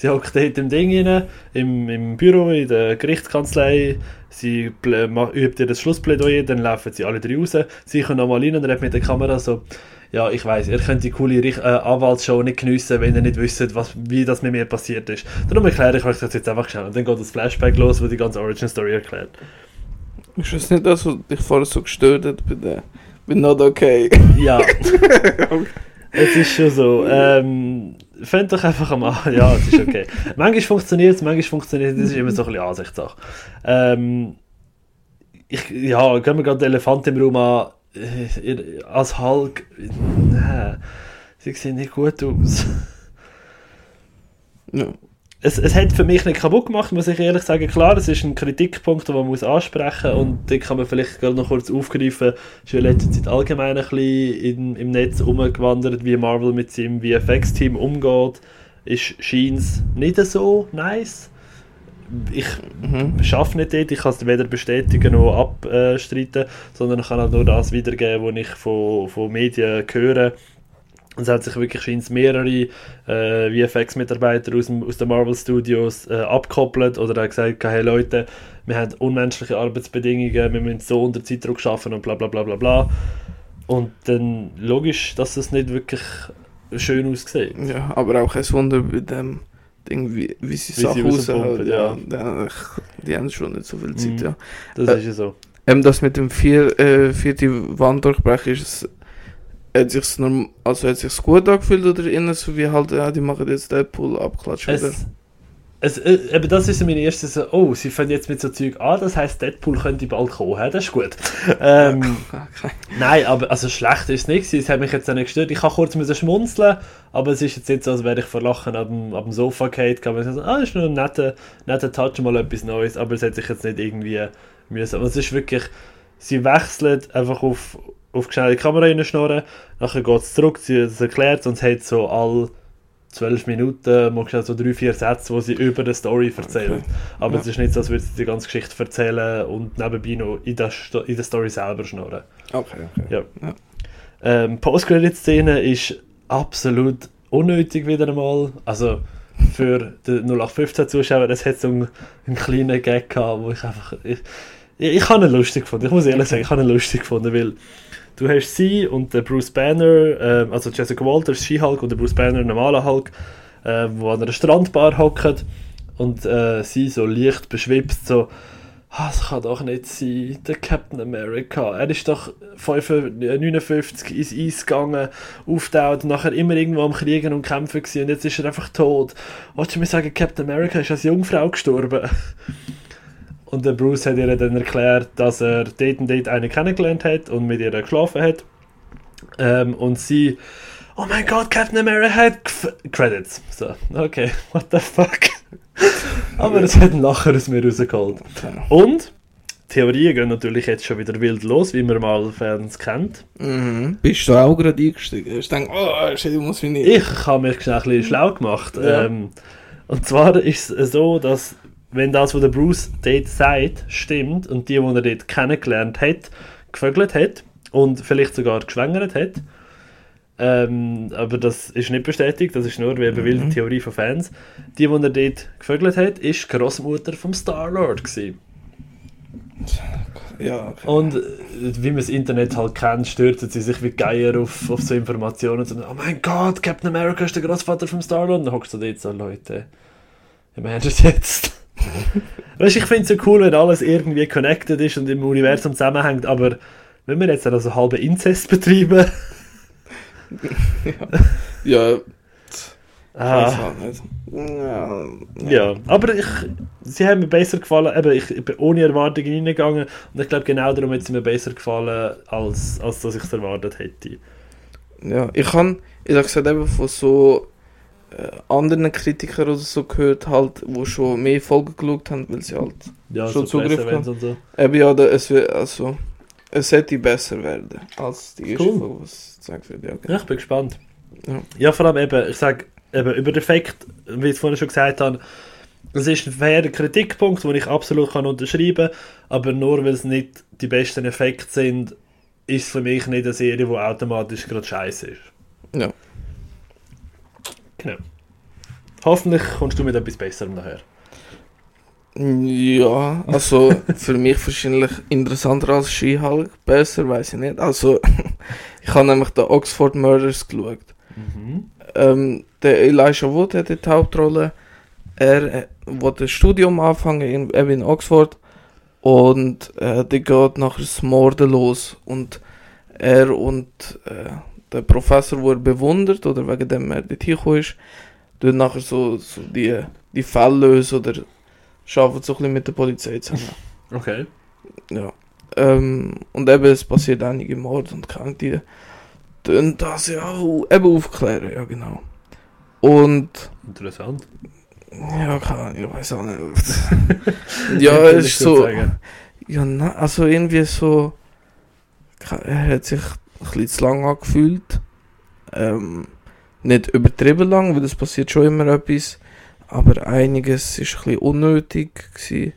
A: Sie hockt dort im Ding rein, im, im Büro, in der Gerichtskanzlei. Sie übt ihr das Schlussplädoyer, dann laufen sie alle drei raus. Sie kommen nochmal rein und redet mit der Kamera so: Ja, ich weiß, ihr könnt die coole äh, Anwaltsshow nicht geniessen, wenn ihr nicht wisst, was, wie das mit mir passiert ist. Darum erkläre ich euch das jetzt einfach schnell. Und dann geht das Flashback los, wo die ganze Origin Story erklärt.
B: Ist das nicht das, was dich vorher so gestört hat bei der bei Not Okay?
A: Ja. Es ist schon so. Ähm, Fängt doch einfach am an. Ja, es ist okay. manchmal funktioniert es, manchmal funktioniert es. Das ist immer so ein bisschen Ansichtssache. Ähm, ich, ja, gehen wir gerade den Elefant im Raum an. Äh, als Hulk, nein, sie sehen nicht gut aus.
B: Ja.
A: Es, es hat für mich nicht kaputt gemacht, muss ich ehrlich sagen. Klar, es ist ein Kritikpunkt, den man muss ansprechen muss und den kann man vielleicht gerade noch kurz aufgreifen. Es ist in letzter Zeit allgemein ein bisschen in, im Netz umgewandert, wie Marvel mit seinem VFX-Team umgeht. Ist scheint nicht so nice. Ich
B: Mhm.
A: schaffe nicht dort, ich kann es weder bestätigen noch abstreiten, sondern ich kann halt nur das wiedergeben, was ich von, von Medien höre. Und es hat sich wirklich scheint mehrere äh, VFX-Mitarbeiter aus, dem- aus den Marvel Studios äh, abgekoppelt oder haben gesagt, hey Leute, wir haben unmenschliche Arbeitsbedingungen, wir müssen so unter Zeitdruck schaffen und bla bla bla bla bla. Und dann logisch, dass es nicht wirklich schön aussieht.
B: ja, aber auch ein Wunder bei dem Ding, wie, wie sie
A: Wie
B: Sachen raushauen.
A: ja.
B: Ja, die, haben schon nicht so viel Zeit,
A: Mhm.
B: ja.
A: Das
B: Äh,
A: ist ja so.
B: Ähm, das mit dem vier, äh, vierte Wand durchbrechen ist es, hat sich's norm, also hat sich's gut angefühlt oder innen so wie halt, ja, die machen jetzt Deadpool abklatschen wieder.
A: Es, es, äh, eben das ist meine erste so, oh, sie fangen jetzt mit so Zeug an, das heisst Deadpool könnte bald kommen, das ist gut. Ähm,
B: Okay.
A: nein, aber also schlecht ist es nicht gewesen, es hat mich jetzt auch nicht gestört. Ich habe kurz müssen schmunzeln, aber es ist jetzt nicht so, als wäre ich vor Lachen ab dem, ab dem Sofa gehabt, kann man sagen, ah, ist nur ein netter, netter Touch, mal etwas Neues, aber es hat sich jetzt nicht irgendwie müssen. Aber es ist wirklich, sie wechseln einfach auf, auf die schnelle Kamera reinschnorren, nachher geht es zurück, sie es erklärt und es hat so all zwölf Minuten, mal so drei, vier Sätze, wo sie über die Story erzählen.
B: Okay.
A: Aber
B: Ja.
A: es ist nicht so, als würde sie die ganze Geschichte erzählen und nebenbei noch in der, Sto in der Story selber schnurren.
B: Okay, okay.
A: Ja.
B: Ja.
A: Ähm, Post-Credit-Szene ist absolut unnötig wieder einmal. Also für den 0815-Zuschauer, es hat so einen, einen kleinen Gag gehabt, wo ich einfach... Ich, ich, ich habe ihn lustig gefunden, ich muss ehrlich sagen, ich habe ihn lustig gefunden, weil du hast sie und der Bruce Banner, ähm, also Jessica Walters, She-Hulk und der Bruce Banner, normaler Hulk, äh, wo an einer Strandbar hocken und äh, sie so leicht beschwipst, so Ah, das kann doch nicht sein, der Captain America. Er ist doch 55, 59 ins Eis gegangen, auftaucht, nachher immer irgendwo am Kriegen und Kämpfen gewesen, und jetzt ist er einfach tot. Wolltest du mir sagen, Captain America ist als Jungfrau gestorben? Und der Bruce hat ihr dann erklärt, dass er dort und dort eine kennengelernt hat und mit ihr geschlafen hat. Ähm, und sie, oh mein Gott, Captain America hat Gf- Credits. So, okay, what the fuck. Aber es hat ein Lachen aus mir rausgeholt.
B: okay.
A: Und Theorien gehen natürlich jetzt schon wieder wild los, wie man mal Fans kennt.
B: Mhm. Bist du auch gerade eingestiegen? Hast du gedacht, oh, shit, ich muss mich nicht...
A: Ich habe mich schnell ein bisschen schlau gemacht.
B: Ja.
A: Ähm, und zwar ist es so, dass wenn das, was der Bruce dort sagt, stimmt und die, die er dort kennengelernt hat, gevögelt hat und vielleicht sogar geschwängert hat, ähm, aber das ist nicht bestätigt, das ist nur wie eine wilde
B: Mhm.
A: Theorie von Fans. Die, die er dort gevögelt hat, ist die Großmutter vom Star-Lord.
B: Ja, okay.
A: Und äh, wie man das Internet halt kennt, stürzen sie sich wie Geier auf, auf so Informationen und so, oh mein Gott, Captain America ist der Großvater vom Star-Lord. Und dann hockst du dort so, Leute, meinst du es jetzt? Weißt du, ich finde es so cool, wenn alles irgendwie connected ist und im Universum zusammenhängt, aber wenn wir jetzt also halben Inzest betreiben,
B: Ja, weiß
A: ah.
B: Ja,
A: ja, aber ich, sie haben mir besser gefallen, eben, ich, bin ohne Erwartungen reingegangen und ich glaube genau darum hat sie mir besser gefallen, als, als dass ich es erwartet hätte.
B: Ja, ich habe, ich sag gesagt, eben von so anderen Kritikern oder so gehört, halt, wo schon mehr Folgen geschaut haben, weil sie halt,
A: Ja,
B: Schon
A: so
B: Zugriff
A: und so.
B: eben ja, da- es wird, also, es hätte besser werden, als die erste
A: Cool.
B: Folge, was gesagt wird, ja, genau.
A: ich bin gespannt.
B: Ja.
A: Ja, vor allem eben, ich sage, eben über den Effekt, wie ich es vorhin schon gesagt habe, das ist ein fairer Kritikpunkt, den ich absolut kann unterschreiben kann, aber nur weil es nicht die besten Effekte sind, ist es für mich nicht eine Serie, die automatisch gerade scheiße ist.
B: Ja.
A: Genau. Hoffentlich kommst du mit etwas Besserem daher.
B: Ja, also für mich wahrscheinlich interessanter als She-Hulk, besser, weiß ich nicht. Also, ich habe nämlich den Oxford Murders geschaut.
A: Mhm.
B: Ähm, der Elijah Wood hat die Hauptrolle. Er äh, wollte ein Studium anfangen, in, eben in Oxford. Und äh, der geht nachher das Morden los. Und er und äh, der Professor, wo er bewundert, oder wegen dem er dort hingekommen ist, tun nachher so, so die, die Fälle lösen oder arbeiten so ein bisschen mit der Polizei zusammen.
A: Okay.
B: Ja. Ähm, und eben, es passiert einige Morde und kann die tun das ja auch eben aufklären, ja genau. Und
A: Interessant.
B: ja, keine Ahnung, ich weiß auch nicht. ja, es ist
A: so sagen.
B: Ja, na, also irgendwie so. Er hat sich ein bisschen zu lang angefühlt. Ähm, nicht übertrieben lang, weil es passiert schon immer etwas. Aber einiges ist ein bisschen unnötig. Gewesen.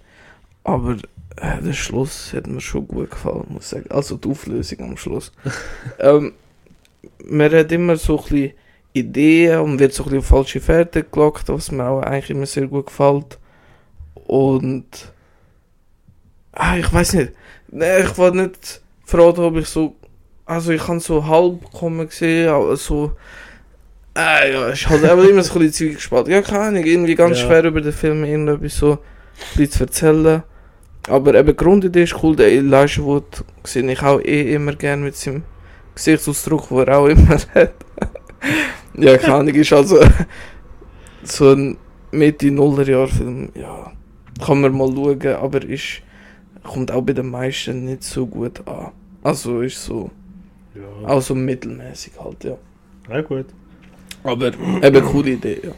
B: Aber äh, der Schluss hat mir schon gut gefallen, muss ich sagen. Also die Auflösung am Schluss. ähm, man hat immer so ein bisschen Ideen und wird so ein bisschen auf falsche Fährte gelockt, was mir auch eigentlich immer sehr gut gefällt. Und Ah, ich weiß nicht. Nee, ich war nicht verraten, ob ich so. Also, ich habe so halb kommen gesehen, aber so. Ah, ja, ich halt immer so ein bisschen Zeug gespart. Ja, keine Ahnung, irgendwie ganz
A: Ja.
B: schwer über den Film irgendetwas so ein bisschen zu erzählen. Aber eben, Grundidee ist cool. Der Elijah Wood sehe ich auch eh immer gern mit seinem Gesichtsausdruck, den er auch immer hat. ja, keine Ahnung, ist also so ein Mitte-Nuller-Jahr-Film. Ja, kann man mal schauen, aber ist kommt auch bei den meisten nicht so gut an. Also ist so,
A: Ja,
B: auch so mittelmäßig halt, ja.
A: ja gut.
B: Aber eben coole Idee, ja.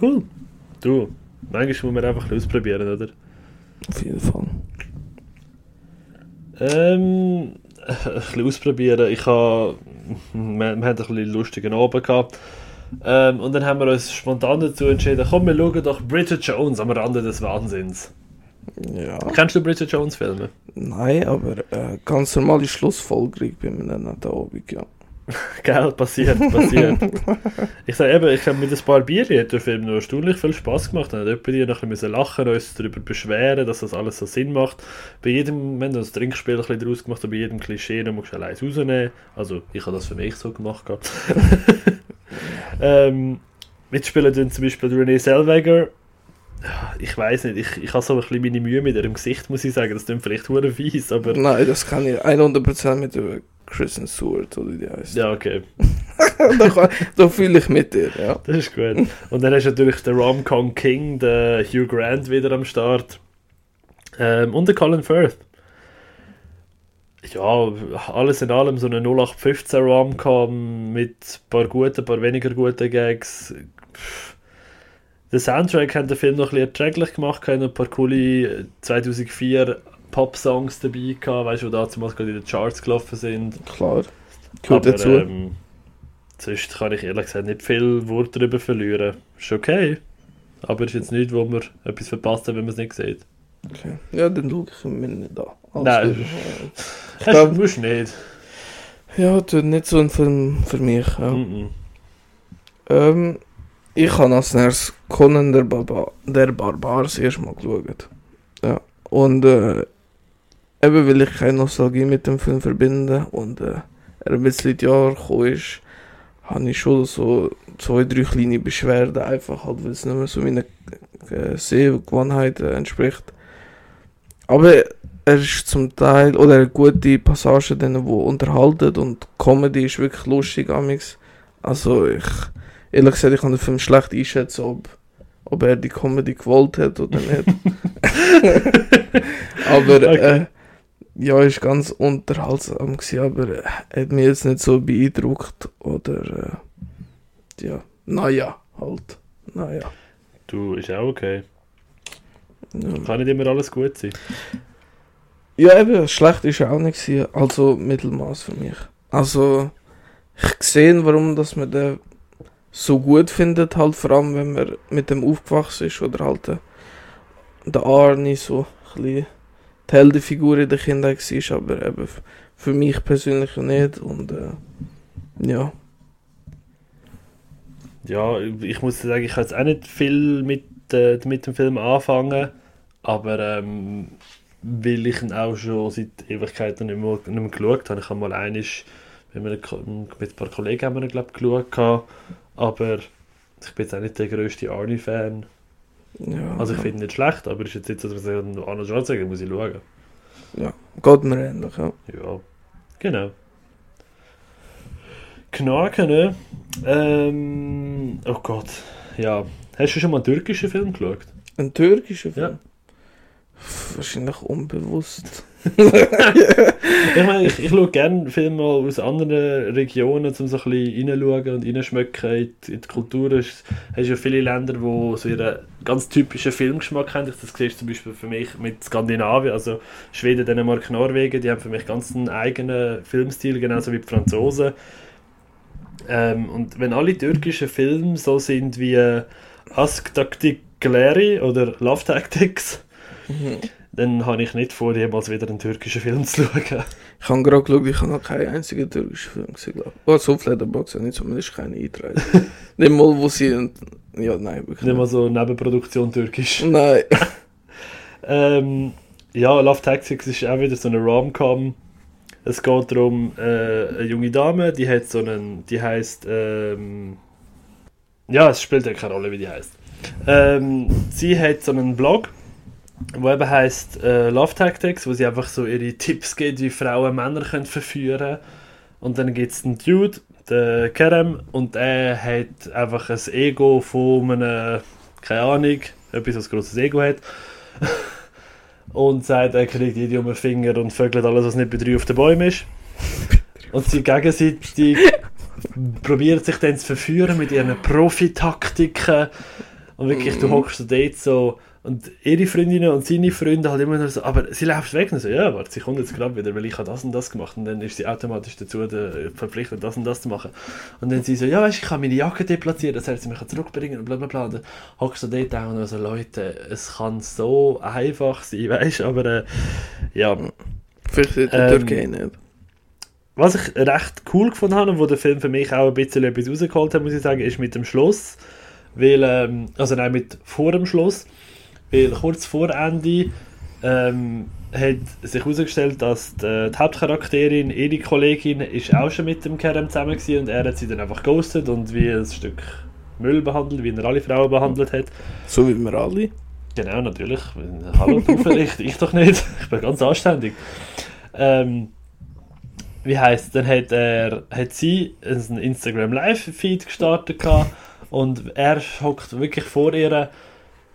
A: Cool. Du, manchmal muss man einfach ausprobieren, oder?
B: Auf jeden Fall.
A: Ähm, ein bisschen ausprobieren. Ich habe, wir, wir haben ein bisschen lustigen Abend gehabt. Ähm, und dann haben wir uns spontan dazu entschieden, komm, wir schauen doch Bridget Jones am Rande des Wahnsinns.
B: Ja.
A: Kennst du Bridget Jones Filme?
B: Nein, aber äh, ganz normale Schlussfolgerung bei mir netten Abend, ja.
A: Gell, passiert, passiert. ich sage eben, ich habe mit ein paar Bier hat der Film noch erstaunlich viel Spaß gemacht. Dann hat jemand die noch ein bisschen lachen, uns darüber beschweren, dass das alles so Sinn macht. Bei jedem, haben das Trinkspiel ein bisschen daraus gemacht, und bei jedem Klischee noch musst du allein rausnehmen. Also, ich habe das für mich so gemacht. ähm, mitspielen dann zum Beispiel Renee Zellweger. Ich weiß nicht, ich, ich habe so ein bisschen meine Mühe mit ihrem Gesicht, muss ich sagen. Das klingt vielleicht hure fies, aber.
B: Nein, das kann ich 100% mit Kristen Stewart, oder wie die heißt.
A: Ja, okay.
B: da kann- da fühle ich mit dir, ja.
A: Das ist gut. Und dann hast du natürlich den Rom-Com King, den Hugh Grant wieder am Start. Ähm, und den Colin Firth. Ja, alles in allem so eine 0815 Rom-Com mit ein paar guten, ein paar weniger guten Gags. Pff. Der Soundtrack hat den Film noch ein bisschen erträglich gemacht, hat ein paar coole 2004 Pop-Songs dabei gehabt, weißt du, die damals gerade in den Charts gelaufen sind.
B: Klar. Gehört
A: Aber,
B: dazu.
A: Ähm, sonst kann ich ehrlich gesagt nicht viel Wort darüber verlieren. Ist okay. Aber ist jetzt nicht, wo man etwas verpasst hat, wenn man es nicht sieht.
B: Okay. Ja, dann schaue ich mir nicht an. Also,
A: Nein.
B: äh,
A: Ich
B: glaub-
A: musst nicht.
B: Ja, das nicht so ein Film für mich. Ja.
A: Mhm.
B: Ähm, ich habe als nächstes Conan der, Barba der Barbar das erste Mal geschaut. Ja. Und äh, eben weil ich keine Nostalgie mit dem Film verbinde und äh, er ein bisschen die Jahre gekommen ist, habe ich schon so zwei, drei kleine Beschwerden, einfach halt, weil es nicht mehr so meinen äh, Sehgewohnheiten entspricht. Aber er ist zum Teil, oder er hat gute Passagen, wo unterhalten und die Comedy ist wirklich lustig amix. Also ich, ehrlich gesagt, ich kann den Film schlecht einschätzen, ob, ob er die Comedy gewollt hat oder nicht. aber
A: Okay.
B: äh, ja, ist ganz unterhaltsam gewesen, aber äh, hat mich jetzt nicht so beeindruckt oder äh, ja, naja, halt, naja.
A: Du, ist auch okay.
B: Ja.
A: Kann nicht immer alles gut sein.
B: Ja, eben, schlecht ist auch nicht gewesen, also Mittelmaß für mich. Also, ich sehe, warum dass man den so gut findet, halt vor allem, wenn man mit dem aufgewachsen ist oder halt der, der Arnie so ein die Heldenfigur in der Kindheit war, aber eben für mich persönlich nicht und äh, ja.
A: Ja, ich muss sagen, ich kann jetzt auch nicht viel mit, äh, mit dem Film anfangen. Aber ähm, weil ich ihn auch schon seit Ewigkeiten nicht mehr, nicht mehr geschaut habe. Ich habe mal einisch mit, ein paar Kollegen haben wir ihn, geschaut. Aber ich bin jetzt auch nicht der grösste Arnie-Fan.
B: ja
A: Also ich
B: ja.
A: finde ihn nicht schlecht, aber es ist jetzt nicht so, dass ich Arnold Schwarzenegger muss ich schauen.
B: Geht mir ähnlich, ja.
A: Ja, genau. Knaken, ne? Ähm, oh Gott, ja. Hast du schon mal einen türkischen Film geschaut?
B: Ein türkischer Film? Wahrscheinlich unbewusst.
A: Ich meine, ich, ich schaue gerne Filme aus anderen Regionen, um so ein bisschen reinschauen und reinschmecken in die, in die Kultur. Es hast ja viele Länder, die so ihren ganz typischen Filmgeschmack haben. Das siehst du zum Beispiel für mich mit Skandinavien, also Schweden, Dänemark, Norwegen, die haben für mich ganz einen eigenen Filmstil, genauso wie die Franzosen. Ähm, und wenn alle türkischen Filme so sind wie Ask Taktikleri oder Love Tactics, dann habe ich nicht vor, jemals wieder einen türkischen Film zu schauen.
B: Ich habe gerade geschaut, ich habe noch keinen einzigen türkischen Film gesehen, glaube ich. Oh, so auf Letterboxd habe ich zumindest keine eingetragen. nicht mal, wo sie... Ja, nein, wirklich
A: Nicht mal so Nebenproduktion türkisch.
B: Nein.
A: Ähm, ja, Love Tactics ist auch wieder so eine Rom-Com. Es geht darum, äh, eine junge Dame, die hat so einen, die heißt, ähm, ja, es spielt ja keine Rolle, wie die heißt. Ähm, sie hat so einen Blog, wo eben heißt äh, Love Tactics, wo sie einfach so ihre Tipps gibt, wie Frauen Männer können verführen. Und dann gibt es einen Dude, den Kerem, und er hat einfach ein Ego von einem, keine Ahnung, etwas, was ein grosses Ego hat. und sagt, er kriegt jede um den Finger und vögelt alles, was nicht bei drei auf den Bäumen ist. Und sie gegenseitig probiert sich dann zu verführen mit ihren Profitaktiken. Und wirklich, du
B: Mhm.
A: hockst dort so. Und ihre Freundinnen und seine Freunde halt immer nur so, aber sie läuft weg und so, ja, warte, sie kommt jetzt gerade wieder, weil ich habe das und das gemacht und dann ist sie automatisch dazu äh, verpflichtet, das und das zu machen. Und dann sie so, ja, weißt, ich kann meine Jacke deplatzieren, das heißt, sie mich zurückbringen und bla bla bla. Und dann hockst du dort auch und so, Leute, es kann so einfach sein, weißt du, aber äh, ja.
B: Vielleicht in der
A: Ähm,
B: Türkei nicht.
A: Was ich recht cool gefunden habe und wo der Film für mich auch ein bisschen etwas rausgeholt hat, muss ich sagen, ist mit dem Schluss. Weil, ähm, also nein, mit vor dem Schluss. Weil kurz vor Ende ähm, hat sich herausgestellt, dass die, die Hauptcharakterin, ihre Kollegin, ist auch schon mit dem Kerem zusammen gewesen und er hat sie dann einfach ghostet und wie ein Stück Müll behandelt, wie er alle Frauen behandelt hat.
B: So wie wir alle.
A: Genau, natürlich. Hallo, du vielleicht, ich doch nicht. Ich bin ganz anständig. Ähm, wie heisst Dann hat, er, hat sie einen Instagram Live-Feed gestartet gehabt und er hockt wirklich vor ihr.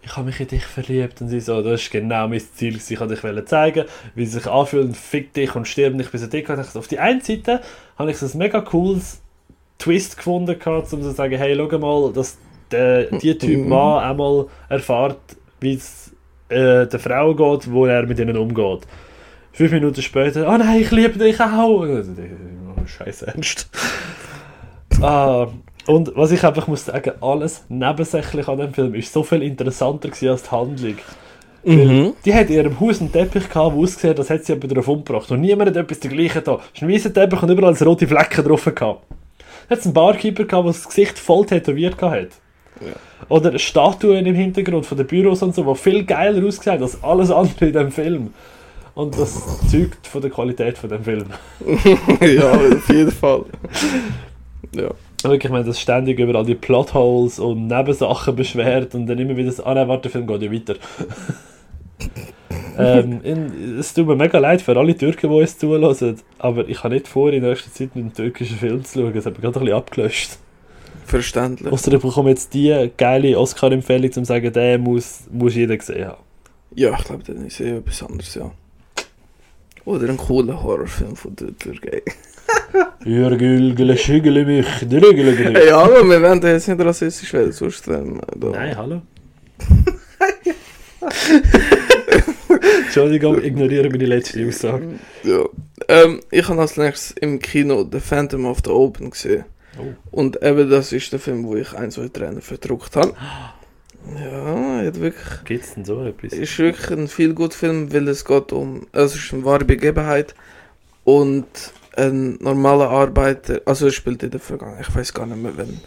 A: Ich habe mich in dich verliebt und sie so, das ist genau mein Ziel, ich wollte dich zeigen, wie sie sich anfühlen, fick dich und stirb nicht bis er dich hat. Auf die einen Seite habe ich so ein mega cooles Twist gefunden, gehabt, um zu sagen, hey, schau mal, dass der, die Typ. Mann einmal erfährt, wie es äh, der Frau geht, wo er mit ihnen umgeht. Fünf Minuten später, oh nein, ich liebe dich auch. Scheiß ernst. ah, und was ich einfach muss sagen, alles nebensächlich an dem Film ist so viel interessanter als die Handlung.
B: Mhm.
A: Die hat in ihrem Haus einen Teppich gehabt, der ausgesehen hat, als hätte sie jemand darauf umgebracht. Und niemand hat etwas dergleichen da. Es ist ein weißer Teppich und überall rote Flecken drauf gehabt. Hat einen Barkeeper gehabt, der das Gesicht voll tätowiert hat.
B: Ja.
A: Oder Statuen im Hintergrund von den Büros und so, die viel geiler ausgesehen als alles andere in dem Film. Und das zeugt von der Qualität von dem Film.
B: ja, auf jeden Fall. Ja.
A: Wirklich, ich meine, das ständig über all die Plotholes und Nebensachen beschwert und dann immer wieder ah nein, warte, der Film geht ja weiter. ähm, in, es tut mir mega leid für alle Türken, die uns zulassen, aber ich habe nicht vor, in nächster Zeit mit einem türkischen Film zu schauen. Das hat mich gerade ein bisschen abgelöscht.
B: Verständlich.
A: Außer ich bekomme jetzt die geile Oscar-Empfehlung, um zu sagen, der muss, muss jeder gesehen haben.
B: Ja, ich glaube, dann ist eh etwas anderes, ja. Oder ein cooler Horrorfilm von der Türkei.
A: Jürgül, schügele mich, drügele mich.
B: Hey, hallo, wir werden jetzt nicht rassistisch werden, sonst ähm, da.
A: Nein, hallo. Entschuldigung, ignoriere meine letzte Aussage.
B: Ja. Ähm, ich habe als nächstes im Kino The Phantom of the Open gesehen.
A: Oh.
B: Und eben das ist der Film, wo ich ein, zwei Tränen verdruckt habe. Ja, hat wirklich,
A: Gibt es denn so etwas?
B: ist wirklich ein viel gut Film, weil es geht um, es ist eine wahre Begebenheit und ein normaler Arbeiter, also er spielt in der Vergangenheit, ich weiß gar nicht mehr wann.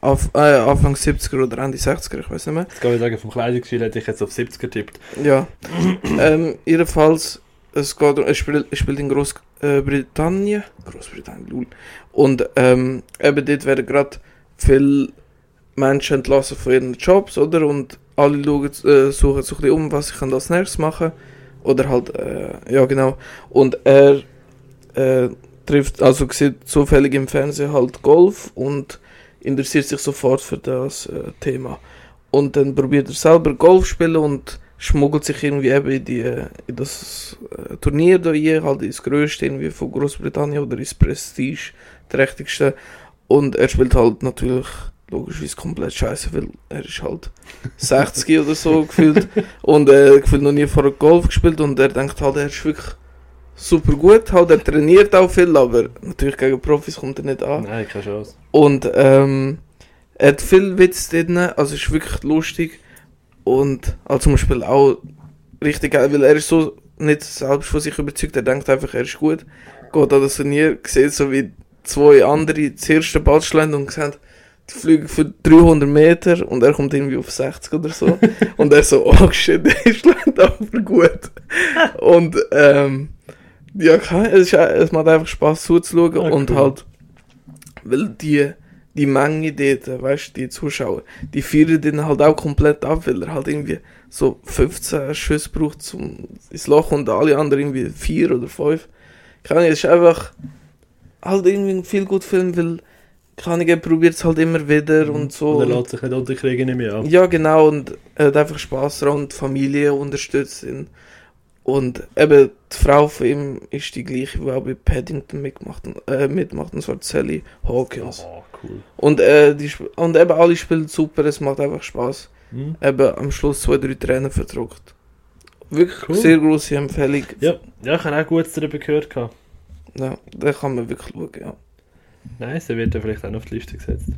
B: Auf, äh, Anfang 70er oder Ende 60er, ich weiß nicht mehr.
A: Jetzt kann ich sagen, vom Kleidungsstil hätte ich jetzt auf 70 getippt.
B: Ja. ähm, jedenfalls, es geht, er spielt, er spielt in Großbritannien. Großbritannien, lul. Und ähm, eben dort werden gerade viele Menschen entlassen von ihren Jobs, oder? Und alle schauen, äh, suchen sich um, was können als nächstes machen. Oder halt, äh, ja genau. Und er äh, trifft, also sieht zufällig im Fernsehen halt Golf und interessiert sich sofort für das äh, Thema. Und dann probiert er selber Golf spielen und schmuggelt sich irgendwie eben in, die, in das äh, Turnier da rein, halt ins größte irgendwie von Großbritannien oder ins Prestige, trächtigste. Und er spielt halt natürlich logischerweise komplett scheiße, weil er ist halt 60 oder so gefühlt und äh, gefühlt noch nie vor Golf gespielt und er denkt halt, er ist wirklich super gut, halt, er trainiert auch viel, aber natürlich gegen Profis kommt er nicht an.
A: Nein, keine Chance.
B: Und ähm, er hat viel Witz drin, also ist wirklich lustig und also zum Beispiel auch richtig geil, weil er ist so nicht selbst von sich überzeugt, er denkt einfach, er ist gut, geht an das Turnier, sieht so wie zwei andere das erste Ball schlagen und gesagt, die fliegen für 300 Meter und er kommt irgendwie auf 60 oder so. und er so, oh shit, der schlägt aber gut. und ähm, ja, kein- es, ist, es macht einfach Spaß zuzuschauen
A: Ah,
B: und
A: cool.
B: halt, weil die, die Menge dort, weißt die Zuschauer, die feiern den halt auch komplett ab, weil er halt irgendwie so 15 Schüsse braucht zum, ins Loch und alle anderen irgendwie 4 oder 5. Keine Ahnung, es ist einfach halt irgendwie ein viel gut Film, weil keine Ahnung, er probiert es halt immer wieder und so.
A: Und er lässt sich nicht unterkriegen, nicht mehr.
B: Ja, genau, und er hat einfach Spaß daran und die Familie unterstützt ihn. Und eben die Frau von ihm ist die gleiche, die auch bei Paddington mitmacht, äh, mitmacht und zwar Sally Hawkins.
A: Oh, cool.
B: Und, äh, die, und eben alle spielen super, es macht einfach Spaß.
A: Hm?
B: Eben am Schluss zwei, drei Tränen verdruckt. Wirklich
A: Cool.
B: sehr große Empfehlung.
A: Ja, ja, ich habe auch Gutes darüber gehört. gehabt.
B: Ja, da kann man wirklich schauen, ja.
A: Nice, der wird ja vielleicht auch noch auf die Liste gesetzt.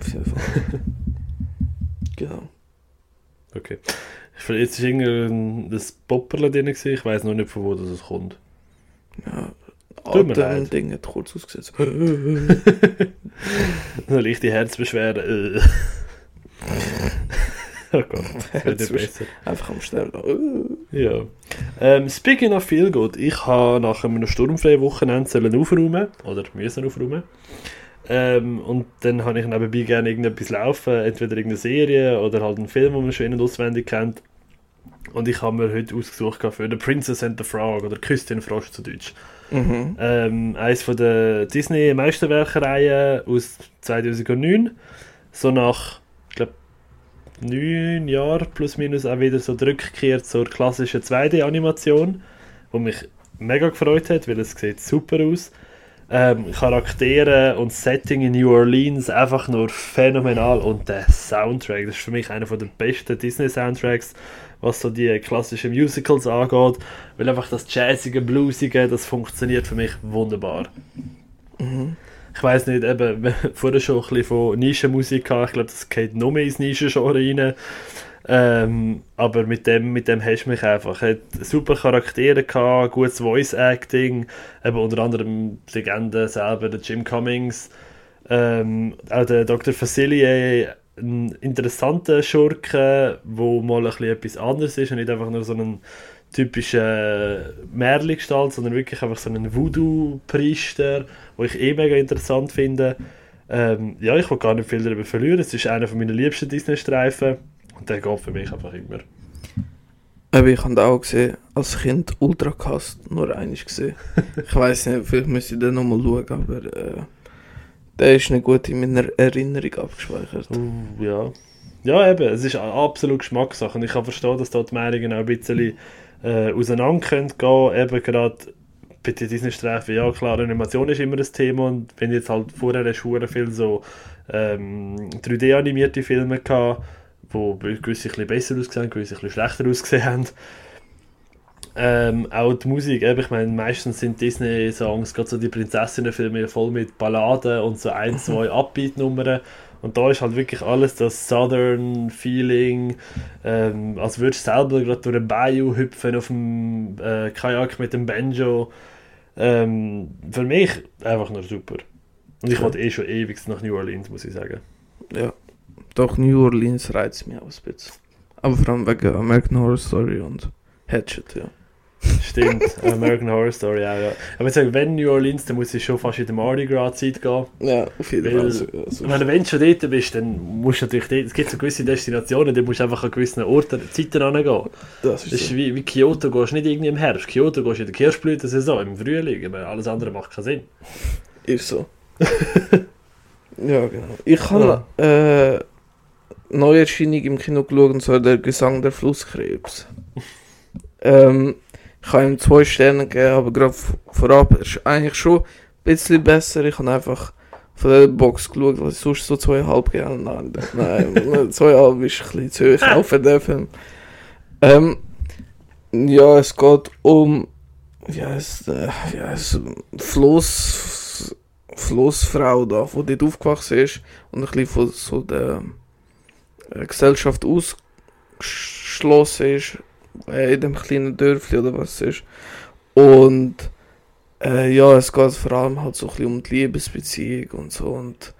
B: Auf jeden Fall. genau.
A: Okay. Ich- Jetzt war irgendein das Popperle drin, gewesen. ich weiß noch nicht, von wo das kommt.
B: Ja.
A: Tut mir
B: Atem
A: leid.
B: Ding hat kurz ausgesetzt.
A: Eine leichte Herzbeschwerde. äh. oh Gott, das besser.
B: Einfach am Sterben.
A: Ja. Ähm, speaking of viel gut, ich habe nach einem sturmfreien Wochenende sollen aufräumen oder müssen aufräumen. Ähm, und dann habe ich nebenbei gerne irgendetwas laufen, entweder irgendeine Serie oder halt einen Film, den man schon in- und auswendig kennt. Und ich habe mir heute ausgesucht für The Princess and the Frog oder Küstin Frosch zu Deutsch.
B: Mhm.
A: Ähm, eines von der Disney Meisterwerke-Reihe aus 2009. So nach, ich glaube, neun Jahren plus minus auch wieder so die Rückkehr zur klassischen 2D-Animation, wo mich mega gefreut hat, weil es sieht super aus. Ähm, Charaktere und Setting in New Orleans einfach nur phänomenal und der Soundtrack, das ist für mich einer der besten Disney-Soundtracks, was so die klassischen Musicals angeht, weil einfach das jazzige, bluesige, das funktioniert für mich wunderbar.
B: Mhm.
A: Ich weiß nicht, eben, vorher schon ein bisschen von Nischenmusik gehabt, ich glaube, das geht noch mehr ins Nischengenre rein. Ähm, aber mit dem, mit dem hast du mich einfach. Er hat super Charaktere gehabt, gutes Voice Acting, eben unter anderem die Legende selber, der Jim Cummings, ähm, auch der Dr. Facilier, ein interessanter Schurke, wo mal ein bisschen etwas anderes ist und nicht einfach nur so ein typischer Märli-Gestalt, sondern wirklich einfach so ein Voodoo-Priester, wo ich eh mega interessant finde. Ähm, ja, ich will gar nicht viel darüber verlieren. Es ist einer von meinen liebsten Disney-Streifen und der geht für mich einfach immer.
B: Aber ich habe auch gesehen, als Kind Ultracast, nur eines gesehen. ich weiß nicht, vielleicht müsste ich den nochmal schauen, aber äh, der ist nicht gut in meiner Erinnerung abgespeichert.
A: Uh, ja. Ja, eben, es ist absolut Geschmackssache und ich kann verstehen, dass da die Meinungen auch ein bisschen äh, auseinander können gehen. Eben gerade bei den Disney-Streifen, ja klar, Animation ist immer ein Thema und wenn jetzt halt vorher hast viel so ähm, 3D-animierte Filme gehabt, wo gewisse ein bisschen besser ausgesehen gewisse ein bisschen schlechter ausgesehen haben. Ähm, auch die Musik, ich meine, meistens sind Disney-Songs, gerade so die Prinzessinnen-Filme, voll mit Balladen und so ein, zwei Upbeat-Nummern. Und da ist halt wirklich alles das Southern Feeling, ähm, als würdest du selber gerade durch den Bayou hüpfen auf dem äh, Kajak mit dem Banjo. Ähm, für mich einfach nur super. Und ich
B: Ja.
A: wollte eh schon ewig nach New Orleans, muss ich sagen.
B: Ja. Doch New Orleans reizt mich auch ein bisschen. Aber vor allem wegen American Horror Story und Hatchet, ja.
A: Stimmt, American Horror Story auch, ja. Aber ich sage, wenn New Orleans, dann muss ich schon fast in der Mardi Gras Zeit gehen.
B: Ja, auf jeden Fall. So, so.
A: Ich meine, wenn du schon dort bist, dann musst du natürlich dort, es gibt so gewisse Destinationen, da musst du einfach an gewissen Orten, Zeiten hingehen.
B: das
A: Das
B: ist
A: ist
B: so.
A: wie, wie Kyoto, gehst du nicht irgendwie im Herbst. Kyoto gehst du in der Kirschblütensaison, im Frühling, aber alles andere macht keinen Sinn.
B: Ist so. ja, genau. Ich habe äh, Neuerscheinung im Kino geschaut, und zwar der Gesang der Flusskrebs. ähm, ich habe ihm zwei Sterne gegeben, aber gerade vorab ist eigentlich schon ein bisschen besser. Ich habe einfach von der Box geschaut, was ich sonst so zweieinhalb gegeben. Nein, nein zweieinhalb ist ein bisschen zu hoch auch für den Film. Ähm, ja, es geht um ja, es, äh, ja, es Floss, Flossfrau da, die dort aufgewachsen ist und ein bisschen von so der äh, Gesellschaft ausgeschlossen ist, äh, in dem kleinen Dörfli oder was es ist. Und äh, ja, es geht vor allem halt so ein bisschen um die Liebesbeziehung und so und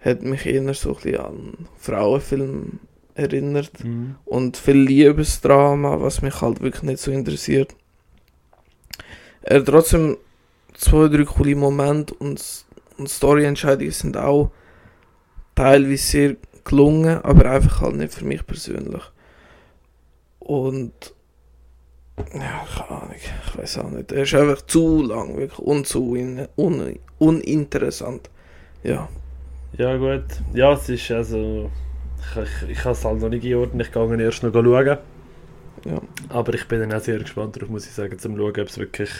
B: hat mich eher so ein bisschen an Frauenfilm erinnert
A: Mhm.
B: und viel Liebesdrama, was mich halt wirklich nicht so interessiert. Er hat trotzdem zwei, drei coole Momente und, und Storyentscheidungen sind auch teilweise sehr gelungen, aber einfach halt nicht für mich persönlich. Und ja, keine Ahnung, ich weiß auch nicht. Er ist einfach zu lang, wirklich und zu in, un, uninteressant. Ja,
A: Ja, gut. Ja, es ist also. Ich, ich, ich habe es halt noch nicht geordnet, ich gehe erst noch schauen.
B: ja.
A: Aber ich bin dann auch sehr gespannt darauf, muss ich sagen, zum schauen, ob es wirklich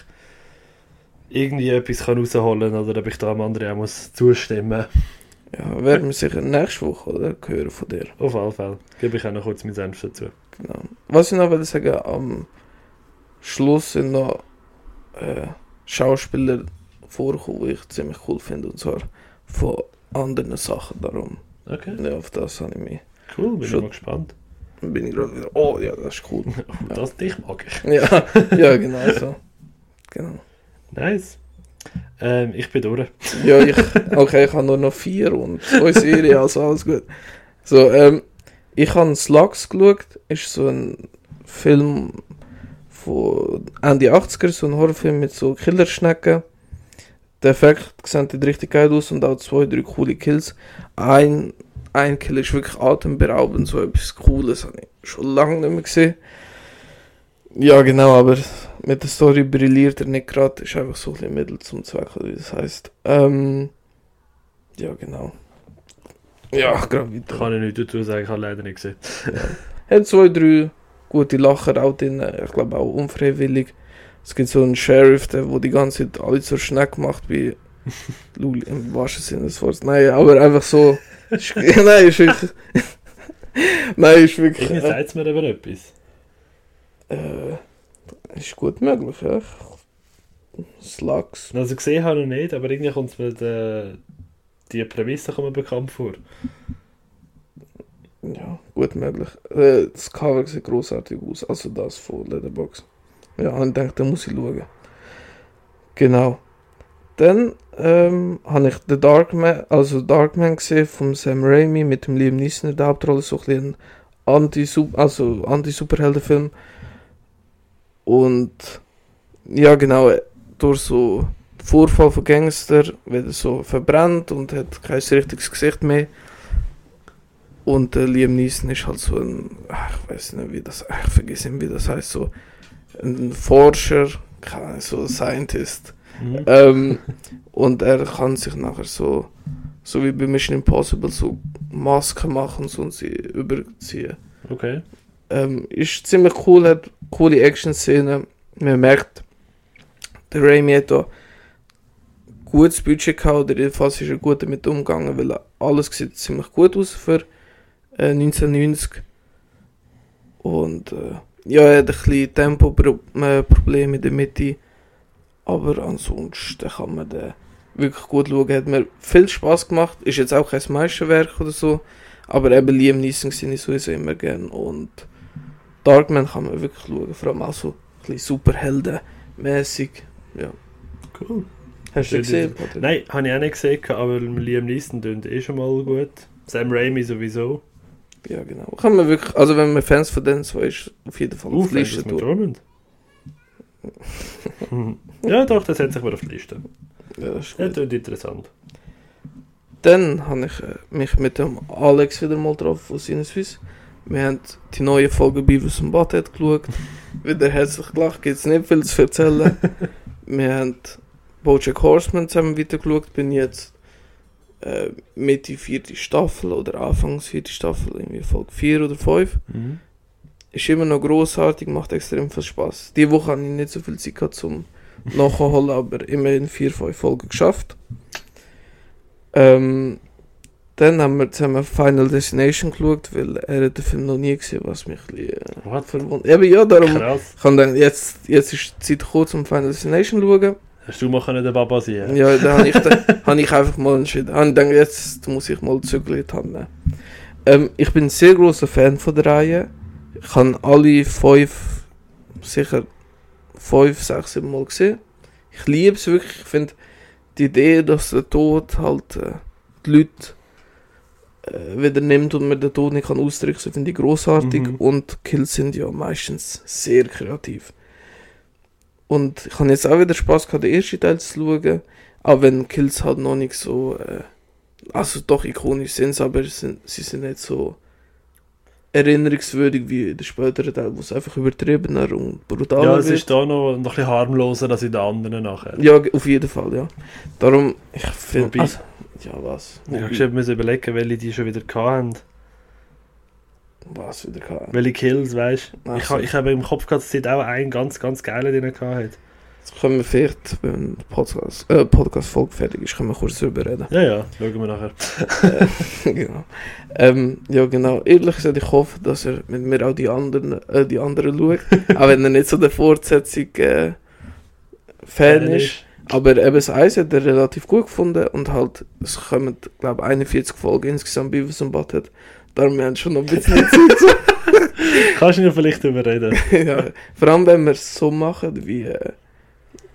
A: irgendwie etwas kann rausholen kann oder ob ich da am anderen auch muss zustimmen
B: Ja, werden wir sicher nächste Woche oder, hören von dir.
A: Auf alle Fälle. Gebe ich auch noch kurz meinen Senf dazu.
B: Genau. Was ich noch will sagen, am Schluss sind noch äh, Schauspieler vorgekommen, die ich ziemlich cool finde, und zwar von anderen Sachen. Darum,
A: Okay,
B: ja, auf das habe ich mich.
A: cool, bin
B: Schon-
A: ich mal gespannt.
B: Bin ich gerade wieder, oh ja, das ist cool.
A: Oh, das dich mag ich.
B: ja, ja, genau so. Genau.
A: Nice. Ähm, ich bin durch.
B: Ja, ich, okay, ich habe nur noch vier und zwei Serien, also alles gut. So, ähm, ich habe Slugs geschaut, ist so ein Film von Ende 80er, so ein Horrorfilm mit so Killerschnecken. Der Effekt sieht richtig geil aus und auch zwei, drei coole Kills. Ein, ein Kill ist wirklich atemberaubend, so etwas Cooles habe ich schon lange nicht mehr gesehen. Ja, genau, aber mit der Story brilliert er nicht gerade, ist einfach so ein Mittel zum Zweck, wie das heißt. Ähm, ja, genau. Ja, gerade weiter.
A: Kann ich nicht dazu sagen, ich habe leider nicht gesehen.
B: Hat zwei, drei gute Lacher auch drin, ich glaube auch unfreiwillig. Es gibt so einen Sheriff, der wo die ganze Zeit alle so Schneck macht wie Luli, im wahrsten Sinne des Wortes. Nein, aber einfach so. Ist- Nein, ist wirklich. Nein, ist wirklich.
A: Irgendwie
B: Äh,
A: sagt es mir aber etwas.
B: äh, ist gut möglich, ja. Slugs.
A: Also gesehen habe ich noch nicht, aber irgendwie kommt es mir der, die Prämisse kommt mir bekannt vor.
B: Ja, gut möglich. Äh, das Cover sieht großartig aus, also das von Leatherbox. Ja, und ich denke, da muss ich schauen. Genau. Dann ähm, habe ich The Darkman, also Darkman gesehen von Sam Raimi mit dem Liam Neeson in der Hauptrolle, so ein bisschen ein Anti also Anti-Superheldenfilm. Und ja, genau, durch so Vorfall von Gangster wird er so verbrannt und hat kein richtiges Gesicht mehr. Und äh, Liam Neeson ist halt so ein, ach, ich weiß nicht, wie das, ach, ich vergesse ihn, wie das heißt, so ein Forscher, Ahnung, so ein Scientist.
A: Mhm.
B: Ähm, und er kann sich nachher so, so wie bei Mission Impossible, so Masken machen so, und sie überziehen.
A: Okay.
B: Ähm, ist ziemlich cool, hat coole Action-Szenen. Man merkt, der Raimi hat da gutes Budget gehabt, oder jedenfalls ist er gut damit umgegangen, weil alles sieht ziemlich gut aus für äh, 1990. Und äh, ja, er hat ein bisschen Tempo-Problem in der Mitte, aber ansonsten kann man den wirklich gut schauen. Hat mir viel Spaß gemacht, ist jetzt auch kein Meisterwerk oder so, aber eben Liam Neeson sehe ich sowieso immer gern und Darkman kann man wirklich schauen, vor allem auch so ein bisschen Superhelden-mäßig. Ja.
A: Cool.
B: Hast du gesehen? Patrick?
A: Nein, habe ich auch nicht gesehen, aber Liam Neeson tönt eh schon mal gut. Sam Raimi sowieso.
B: Ja, genau. Kann man wirklich, also wenn man Fans von denen zwei ist, auf jeden Fall auf die
A: Aufwärts,
B: Liste tun.
A: Mhm. ja, doch, das setze ich mir auf die Liste.
B: Ja, das ist
A: Das
B: gut.
A: klingt interessant.
B: Dann habe ich äh, mich mit dem Alex wieder mal getroffen von Sinneswiss. Wir haben die neue Folge Beavis und Butthead geschaut. wieder herzlich gelacht, gibt es nicht viel zu erzählen. Wir haben Bojack Horseman zusammen weitergeschaut, bin jetzt äh, Mitte vierte Staffel oder Anfangs vierte Staffel, irgendwie Folge 4 oder 5.
A: Mhm.
B: Ist immer noch grossartig, macht extrem viel Spaß. Die Woche habe ich nicht so viel Zeit gehabt zum Nachholen, aber immerhin 4, 5 Folgen geschafft. Ähm, dann haben wir zusammen Final Destination geschaut, weil er hat den Film noch nie gesehen, was mich ein bisschen, äh, verwundert. Eben ja, darum
A: Krass.
B: kann dann jetzt, jetzt ist die Zeit gekommen, zum Final Destination zu schauen.
A: Hast du mal können der Baba sein?
B: Ja, da habe ich, da, hab ich einfach mal entschieden. Ich gedacht, jetzt muss ich mal Zügel in die Hand nehmen. Ähm, ich bin ein sehr großer Fan von der Reihe. Ich habe alle fünf, sicher fünf, sechs, sieben Mal gesehen. Ich liebe es wirklich. Ich finde die Idee, dass der Tod halt äh, die Leute äh, wieder nimmt und man den Tod nicht kann ausdrücken kann, finde ich großartig.
A: Mhm.
B: Und Kills sind ja meistens sehr kreativ. Und ich habe jetzt auch wieder Spaß gehabt, den ersten Teil zu schauen. Auch wenn Kills halt noch nicht so, äh, also doch ikonisch sind, aber sie sind, sie sind nicht so erinnerungswürdig wie der spätere Teil, wo es einfach übertriebener und brutaler
A: Ja, es
B: wird.
A: ist da noch, noch ein bisschen harmloser als in den anderen nachher.
B: Ja, auf jeden Fall, ja. Darum, ich finde. Also, ja, was?
A: Ich habe müssen überlegen, welche die schon wieder hatten.
B: Was wieder kann.
A: Welche Kills, weißt du? Ich,
B: so.
A: ich habe im Kopf gehabt, dass es auch einen ganz, ganz geilen drin gehabt.
B: Jetzt können wir vielleicht, wenn die Podcast, äh, Podcast-Folge fertig ist, können wir kurz darüber reden.
A: Ja, ja, schauen wir nachher.
B: genau. Ähm, ja, genau. Ehrlich gesagt, ich hoffe, dass er mit mir auch die anderen, äh, die anderen schaut. auch wenn er nicht so der Fortsetzung äh, Fan ist. Aber eben das Eis hat er relativ gut gefunden und halt, es kommen, glaube ich, 41 Folgen insgesamt bei Beavis und Butthead. Darum wir haben schon noch ein bisschen Zeit.
A: Kannst du mir vielleicht überreden?
B: ja, vor allem, wenn wir es so machen, wie,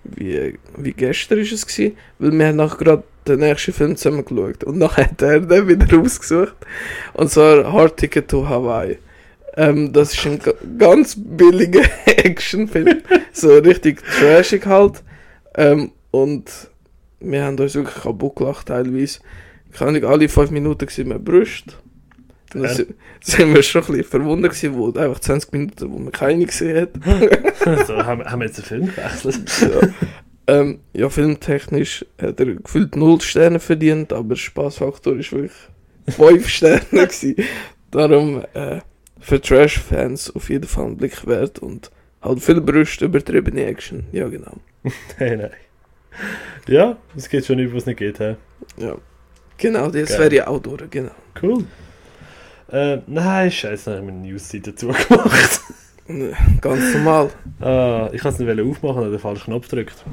B: wie, wie gestern ist es gewesen, weil wir haben nachher gerade den nächsten Film zusammen geschaut und dann hat er den wieder rausgesucht und zwar Hard Ticket to Hawaii. Ähm, das ist ein ga- ganz billiger Actionfilm, so richtig trashig halt ähm, und wir haben uns wirklich kaputt gelacht teilweise. Ich kann nicht alle 5 Minuten gesehen mit Brust.
A: Ja.
B: si- sind wir schon ein bisschen verwundert gewesen, wo einfach 20 Minuten, wo man keine gesehen hat.
A: so, haben, haben wir jetzt einen Film gewechselt?
B: ja. Ähm, ja, filmtechnisch hat er gefühlt 0 Sterne verdient, aber Spaßfaktor ist wirklich 5 Sterne gewesen. Darum äh, für Trash-Fans auf jeden Fall ein Blick wert und halt viel Brüste, übertriebene Action. Ja, genau.
A: Nein, nein. Ja, es geht schon über, was es nicht geht. He?
B: Ja. Genau, das
A: Geil.
B: wäre ja auch durch, genau.
A: Cool. Äh, nein, scheiße, dann habe ich meine News-Seite zugemacht.
B: Ganz normal.
A: ah, ich kann es nicht aufmachen, habe den falschen Knopf gedrückt.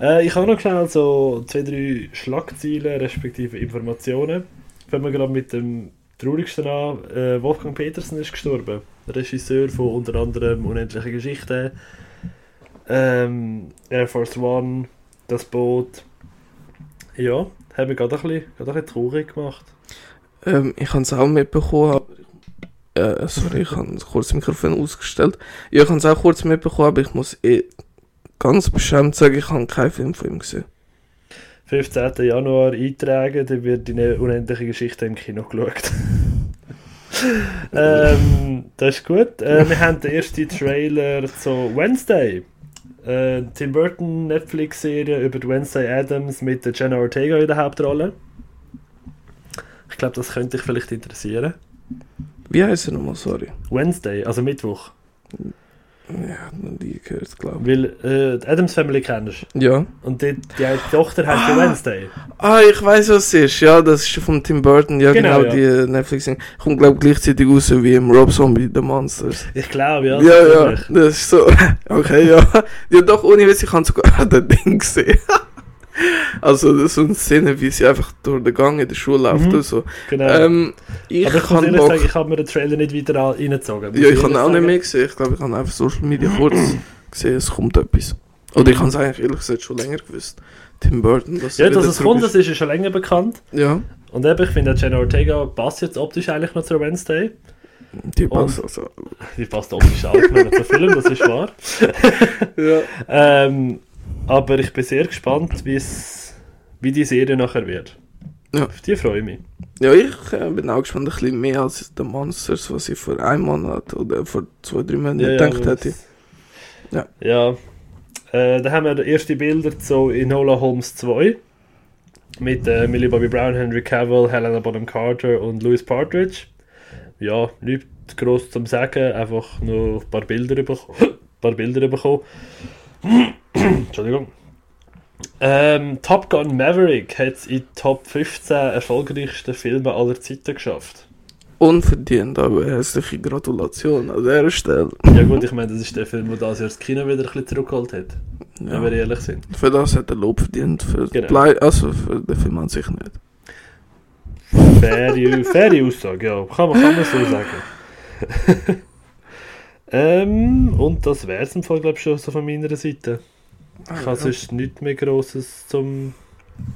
A: Äh, ich habe noch schnell so zwei, drei Schlagzeilen, respektive Informationen. Fangen wir gerade mit dem traurigsten an. Äh, Wolfgang Petersen ist gestorben. Regisseur von unter anderem Unendliche Geschichte, ähm, Air Force One, Das Boot. Ja, haben wir gerade ein bisschen, gerade ein bisschen traurig gemacht.
B: Ähm, ich habe es auch mitbekommen, aber äh, sorry, ich habe kurz das Mikrofon ausgestellt. Ja, ich habe es auch kurz mitbekommen, aber ich muss eh ganz beschämt sagen, ich habe keinen Film von ihm gesehen.
A: 15. Januar eintragen, dann wird die ne- unendliche Geschichte im Kino geschaut. ähm, das ist gut. Äh, wir haben den ersten Trailer zu Wednesday. Äh, Tim Burton Netflix-Serie über Wednesday Adams mit Jenna Ortega in der Hauptrolle. Ich glaube, das könnte dich vielleicht interessieren.
B: Wie heißt er nochmal, sorry?
A: Wednesday, also Mittwoch.
B: Ja, noch nie gehört, glaube
A: Weil äh, die Adams Family kennst
B: ich. Ja.
A: Und die, die Tochter heißt
B: Ah.
A: Wednesday.
B: Ah, ich weiß, was es ist. Ja, das ist von Tim Burton. Ja,
A: Genau,
B: genau,
A: ja.
B: die netflix -Serie. Kommt, glaube ich, gleichzeitig raus wie im Rob Zombie, The Monsters.
A: Ich glaube, ja.
B: Ja, ja, das ist so. Okay, ja. Ja, doch, ohne Witz, ich habe sogar das Ding gesehen. Also, das ist so eine Szene, wie sie einfach durch den Gang in der Schule läuft
A: Mhm.
B: und so.
A: Genau.
B: Ähm, ich
A: Aber ich
B: kann
A: ehrlich
B: Bock.
A: sagen, ich habe mir den Trailer nicht weiter an- reingezogen.
B: Ja, ich habe auch nicht mehr gesehen. Ich glaube, ich habe einfach Social Media kurz gesehen, es kommt etwas. Oder ich habe es eigentlich ehrlich gesagt schon länger gewusst. Tim Burton, das
A: Ja, dass es kommt, das ist ja schon länger bekannt.
B: Ja,
A: Und eben, ich finde, Jenna Ortega passt jetzt optisch eigentlich noch zur Wednesday.
B: die passt also.
A: Die passt optisch auch noch zum Film, das ist wahr.
B: Ja.
A: Ähm, aber ich bin sehr gespannt, wie es wie die Serie nachher wird.
B: Ja.
A: Auf die freue ich mich.
B: Ja, ich äh, bin auch gespannt, ein bisschen mehr als The Monsters, was ich vor einem Monat oder vor zwei, drei Monaten gedacht
A: aber
B: hätte. Ja.
A: Ja. Äh, da haben wir erste Bilder zu Enola Holmes 2. Mit äh, Millie Bobby Brown, Henry Cavill, Helena Bonham Carter und Louis Partridge. Ja, nichts gross zum Sagen, einfach nur ein paar Bilder bekommen. ein paar Bilder bekommen. Entschuldigung. Ähm, Top Gun Maverick hat es in die Top 15 erfolgreichsten Filme aller Zeiten geschafft.
B: Unverdient, aber herzliche Gratulation an dieser Stelle.
A: Ja gut, ich meine, das ist der Film, der das Jahr das Kino wieder ein bisschen zurückgeholt hat.
B: Ja.
A: Wenn wir ehrlich sind.
B: Für das hat er Lob verdient, für,
A: Genau.
B: Also für den Film an sich nicht.
A: Faire, faire Aussage, ja. Kann man, kann man so sagen. ähm, und das wäre es im Fall, glaube ich, schon so von meiner Seite. Ich habe sonst nichts mehr Grosses zum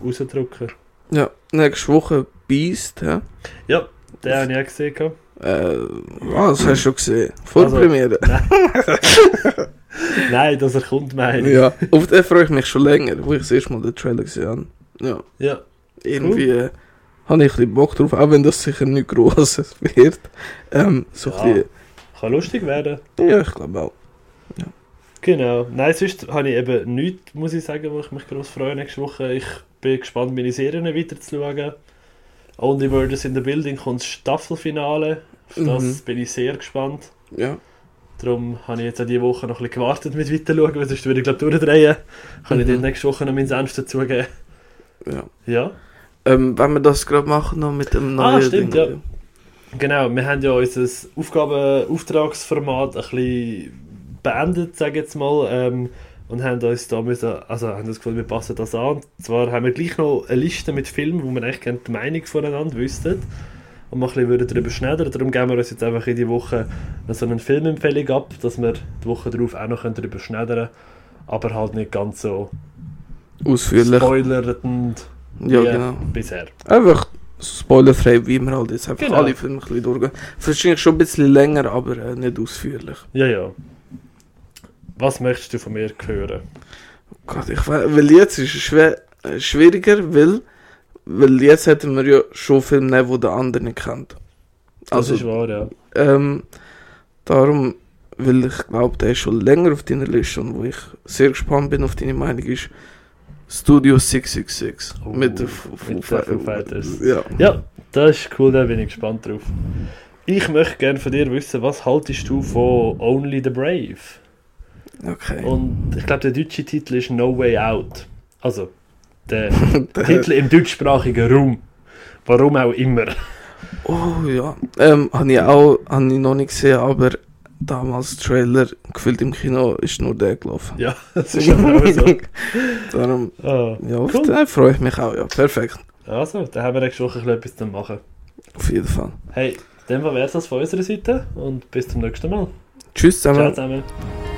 A: rausdrücken.
B: Ja, nächste Woche Beast, ja.
A: Ja, den habe ich auch gesehen.
B: Äh, was hast du schon gesehen? Vorpremiere.
A: Nein, dass er kommt, meine ich.
B: ja, auf den freue ich mich schon länger, wo ich das erste Mal den Trailer gesehen habe. Ja,
A: Ja,
B: irgendwie äh, habe ich ein bisschen Bock drauf, auch wenn das sicher nicht Grosses wird. Ähm, so
A: Ja.
B: ein bisschen,
A: kann lustig werden.
B: ja, ich glaube auch.
A: Genau. Nein, sonst habe ich eben nichts, muss ich sagen, wo ich mich groß freue nächste Woche. Ich bin gespannt, meine Serien weiterzuschauen. Only Murders in the Building kommt das Staffelfinale. Auf das
B: Mhm.
A: bin ich sehr gespannt.
B: Ja.
A: Darum habe ich jetzt auch diese Woche noch ein bisschen gewartet mit weiterschauen, weil sonst würde ich glaube durchdrehen. Kann ich
B: Mhm.
A: dann nächste Woche noch meinen Senf dazugeben.
B: ja.
A: Ja,
B: Ähm, wenn wir das gerade machen, noch mit dem
A: Ah,
B: neuen
A: stimmt,
B: Ding.
A: ja. genau. Wir haben ja unser Aufgaben-Auftragsformat ein bisschen beendet, sage ich jetzt mal. Ähm, und haben uns da müssen, also haben das Gefühl, wir passen das an. Und zwar haben wir gleich noch eine Liste mit Filmen, wo wir eigentlich gerne die Meinung voneinander wüssten. Und mal ein bisschen darüber schneiden. Darum geben wir uns jetzt einfach in die Woche noch so eine Filmempfehlung ab, dass wir die Woche darauf auch noch darüber schneiden Aber halt nicht ganz so
B: Ausführlich.
A: spoilernd
B: Ja, genau.
A: bisher.
B: Einfach spoilerfrei, wie wir halt jetzt einfach
A: Genau.
B: alle Filme ein bisschen durchgehen. Wahrscheinlich schon ein bisschen länger, aber äh, nicht ausführlich.
A: Ja, ja. Was möchtest du von mir hören?
B: Gott, ich weiß, weil jetzt ist es schwer, äh, schwieriger, weil, weil jetzt hätten wir ja schon Filme nehmen, die der andere nicht kennt.
A: Das
B: Also,
A: ist wahr, ja.
B: ähm, darum, weil ich glaube, der ist schon länger auf deiner Liste und wo ich sehr gespannt bin auf deine Meinung ist Studio 666
A: Oh,
B: mit der Foo
A: Fighters.
B: Ja.
A: Ja, das ist cool, da bin ich gespannt drauf. Ich möchte gerne von dir wissen, was haltest du von Only the Brave?
B: Okay.
A: Und ich glaube, der deutsche Titel ist No Way Out. Also, der Titel im deutschsprachigen Raum. Warum auch immer.
B: Oh ja, ähm, habe ich auch hab ich noch nicht gesehen, aber damals Trailer gefühlt im Kino ist nur der gelaufen.
A: Ja, das ist auch so.
B: Darum,
A: Ah,
B: ja, auf
A: Cool.
B: den freue ich mich auch, ja, perfekt,
A: Also, da haben wir nächste Woche etwas zu machen.
B: auf jeden Fall.
A: Hey, dann wäre es das von unserer Seite und bis zum nächsten Mal.
B: Tschüss zusammen.
A: Ciao zusammen.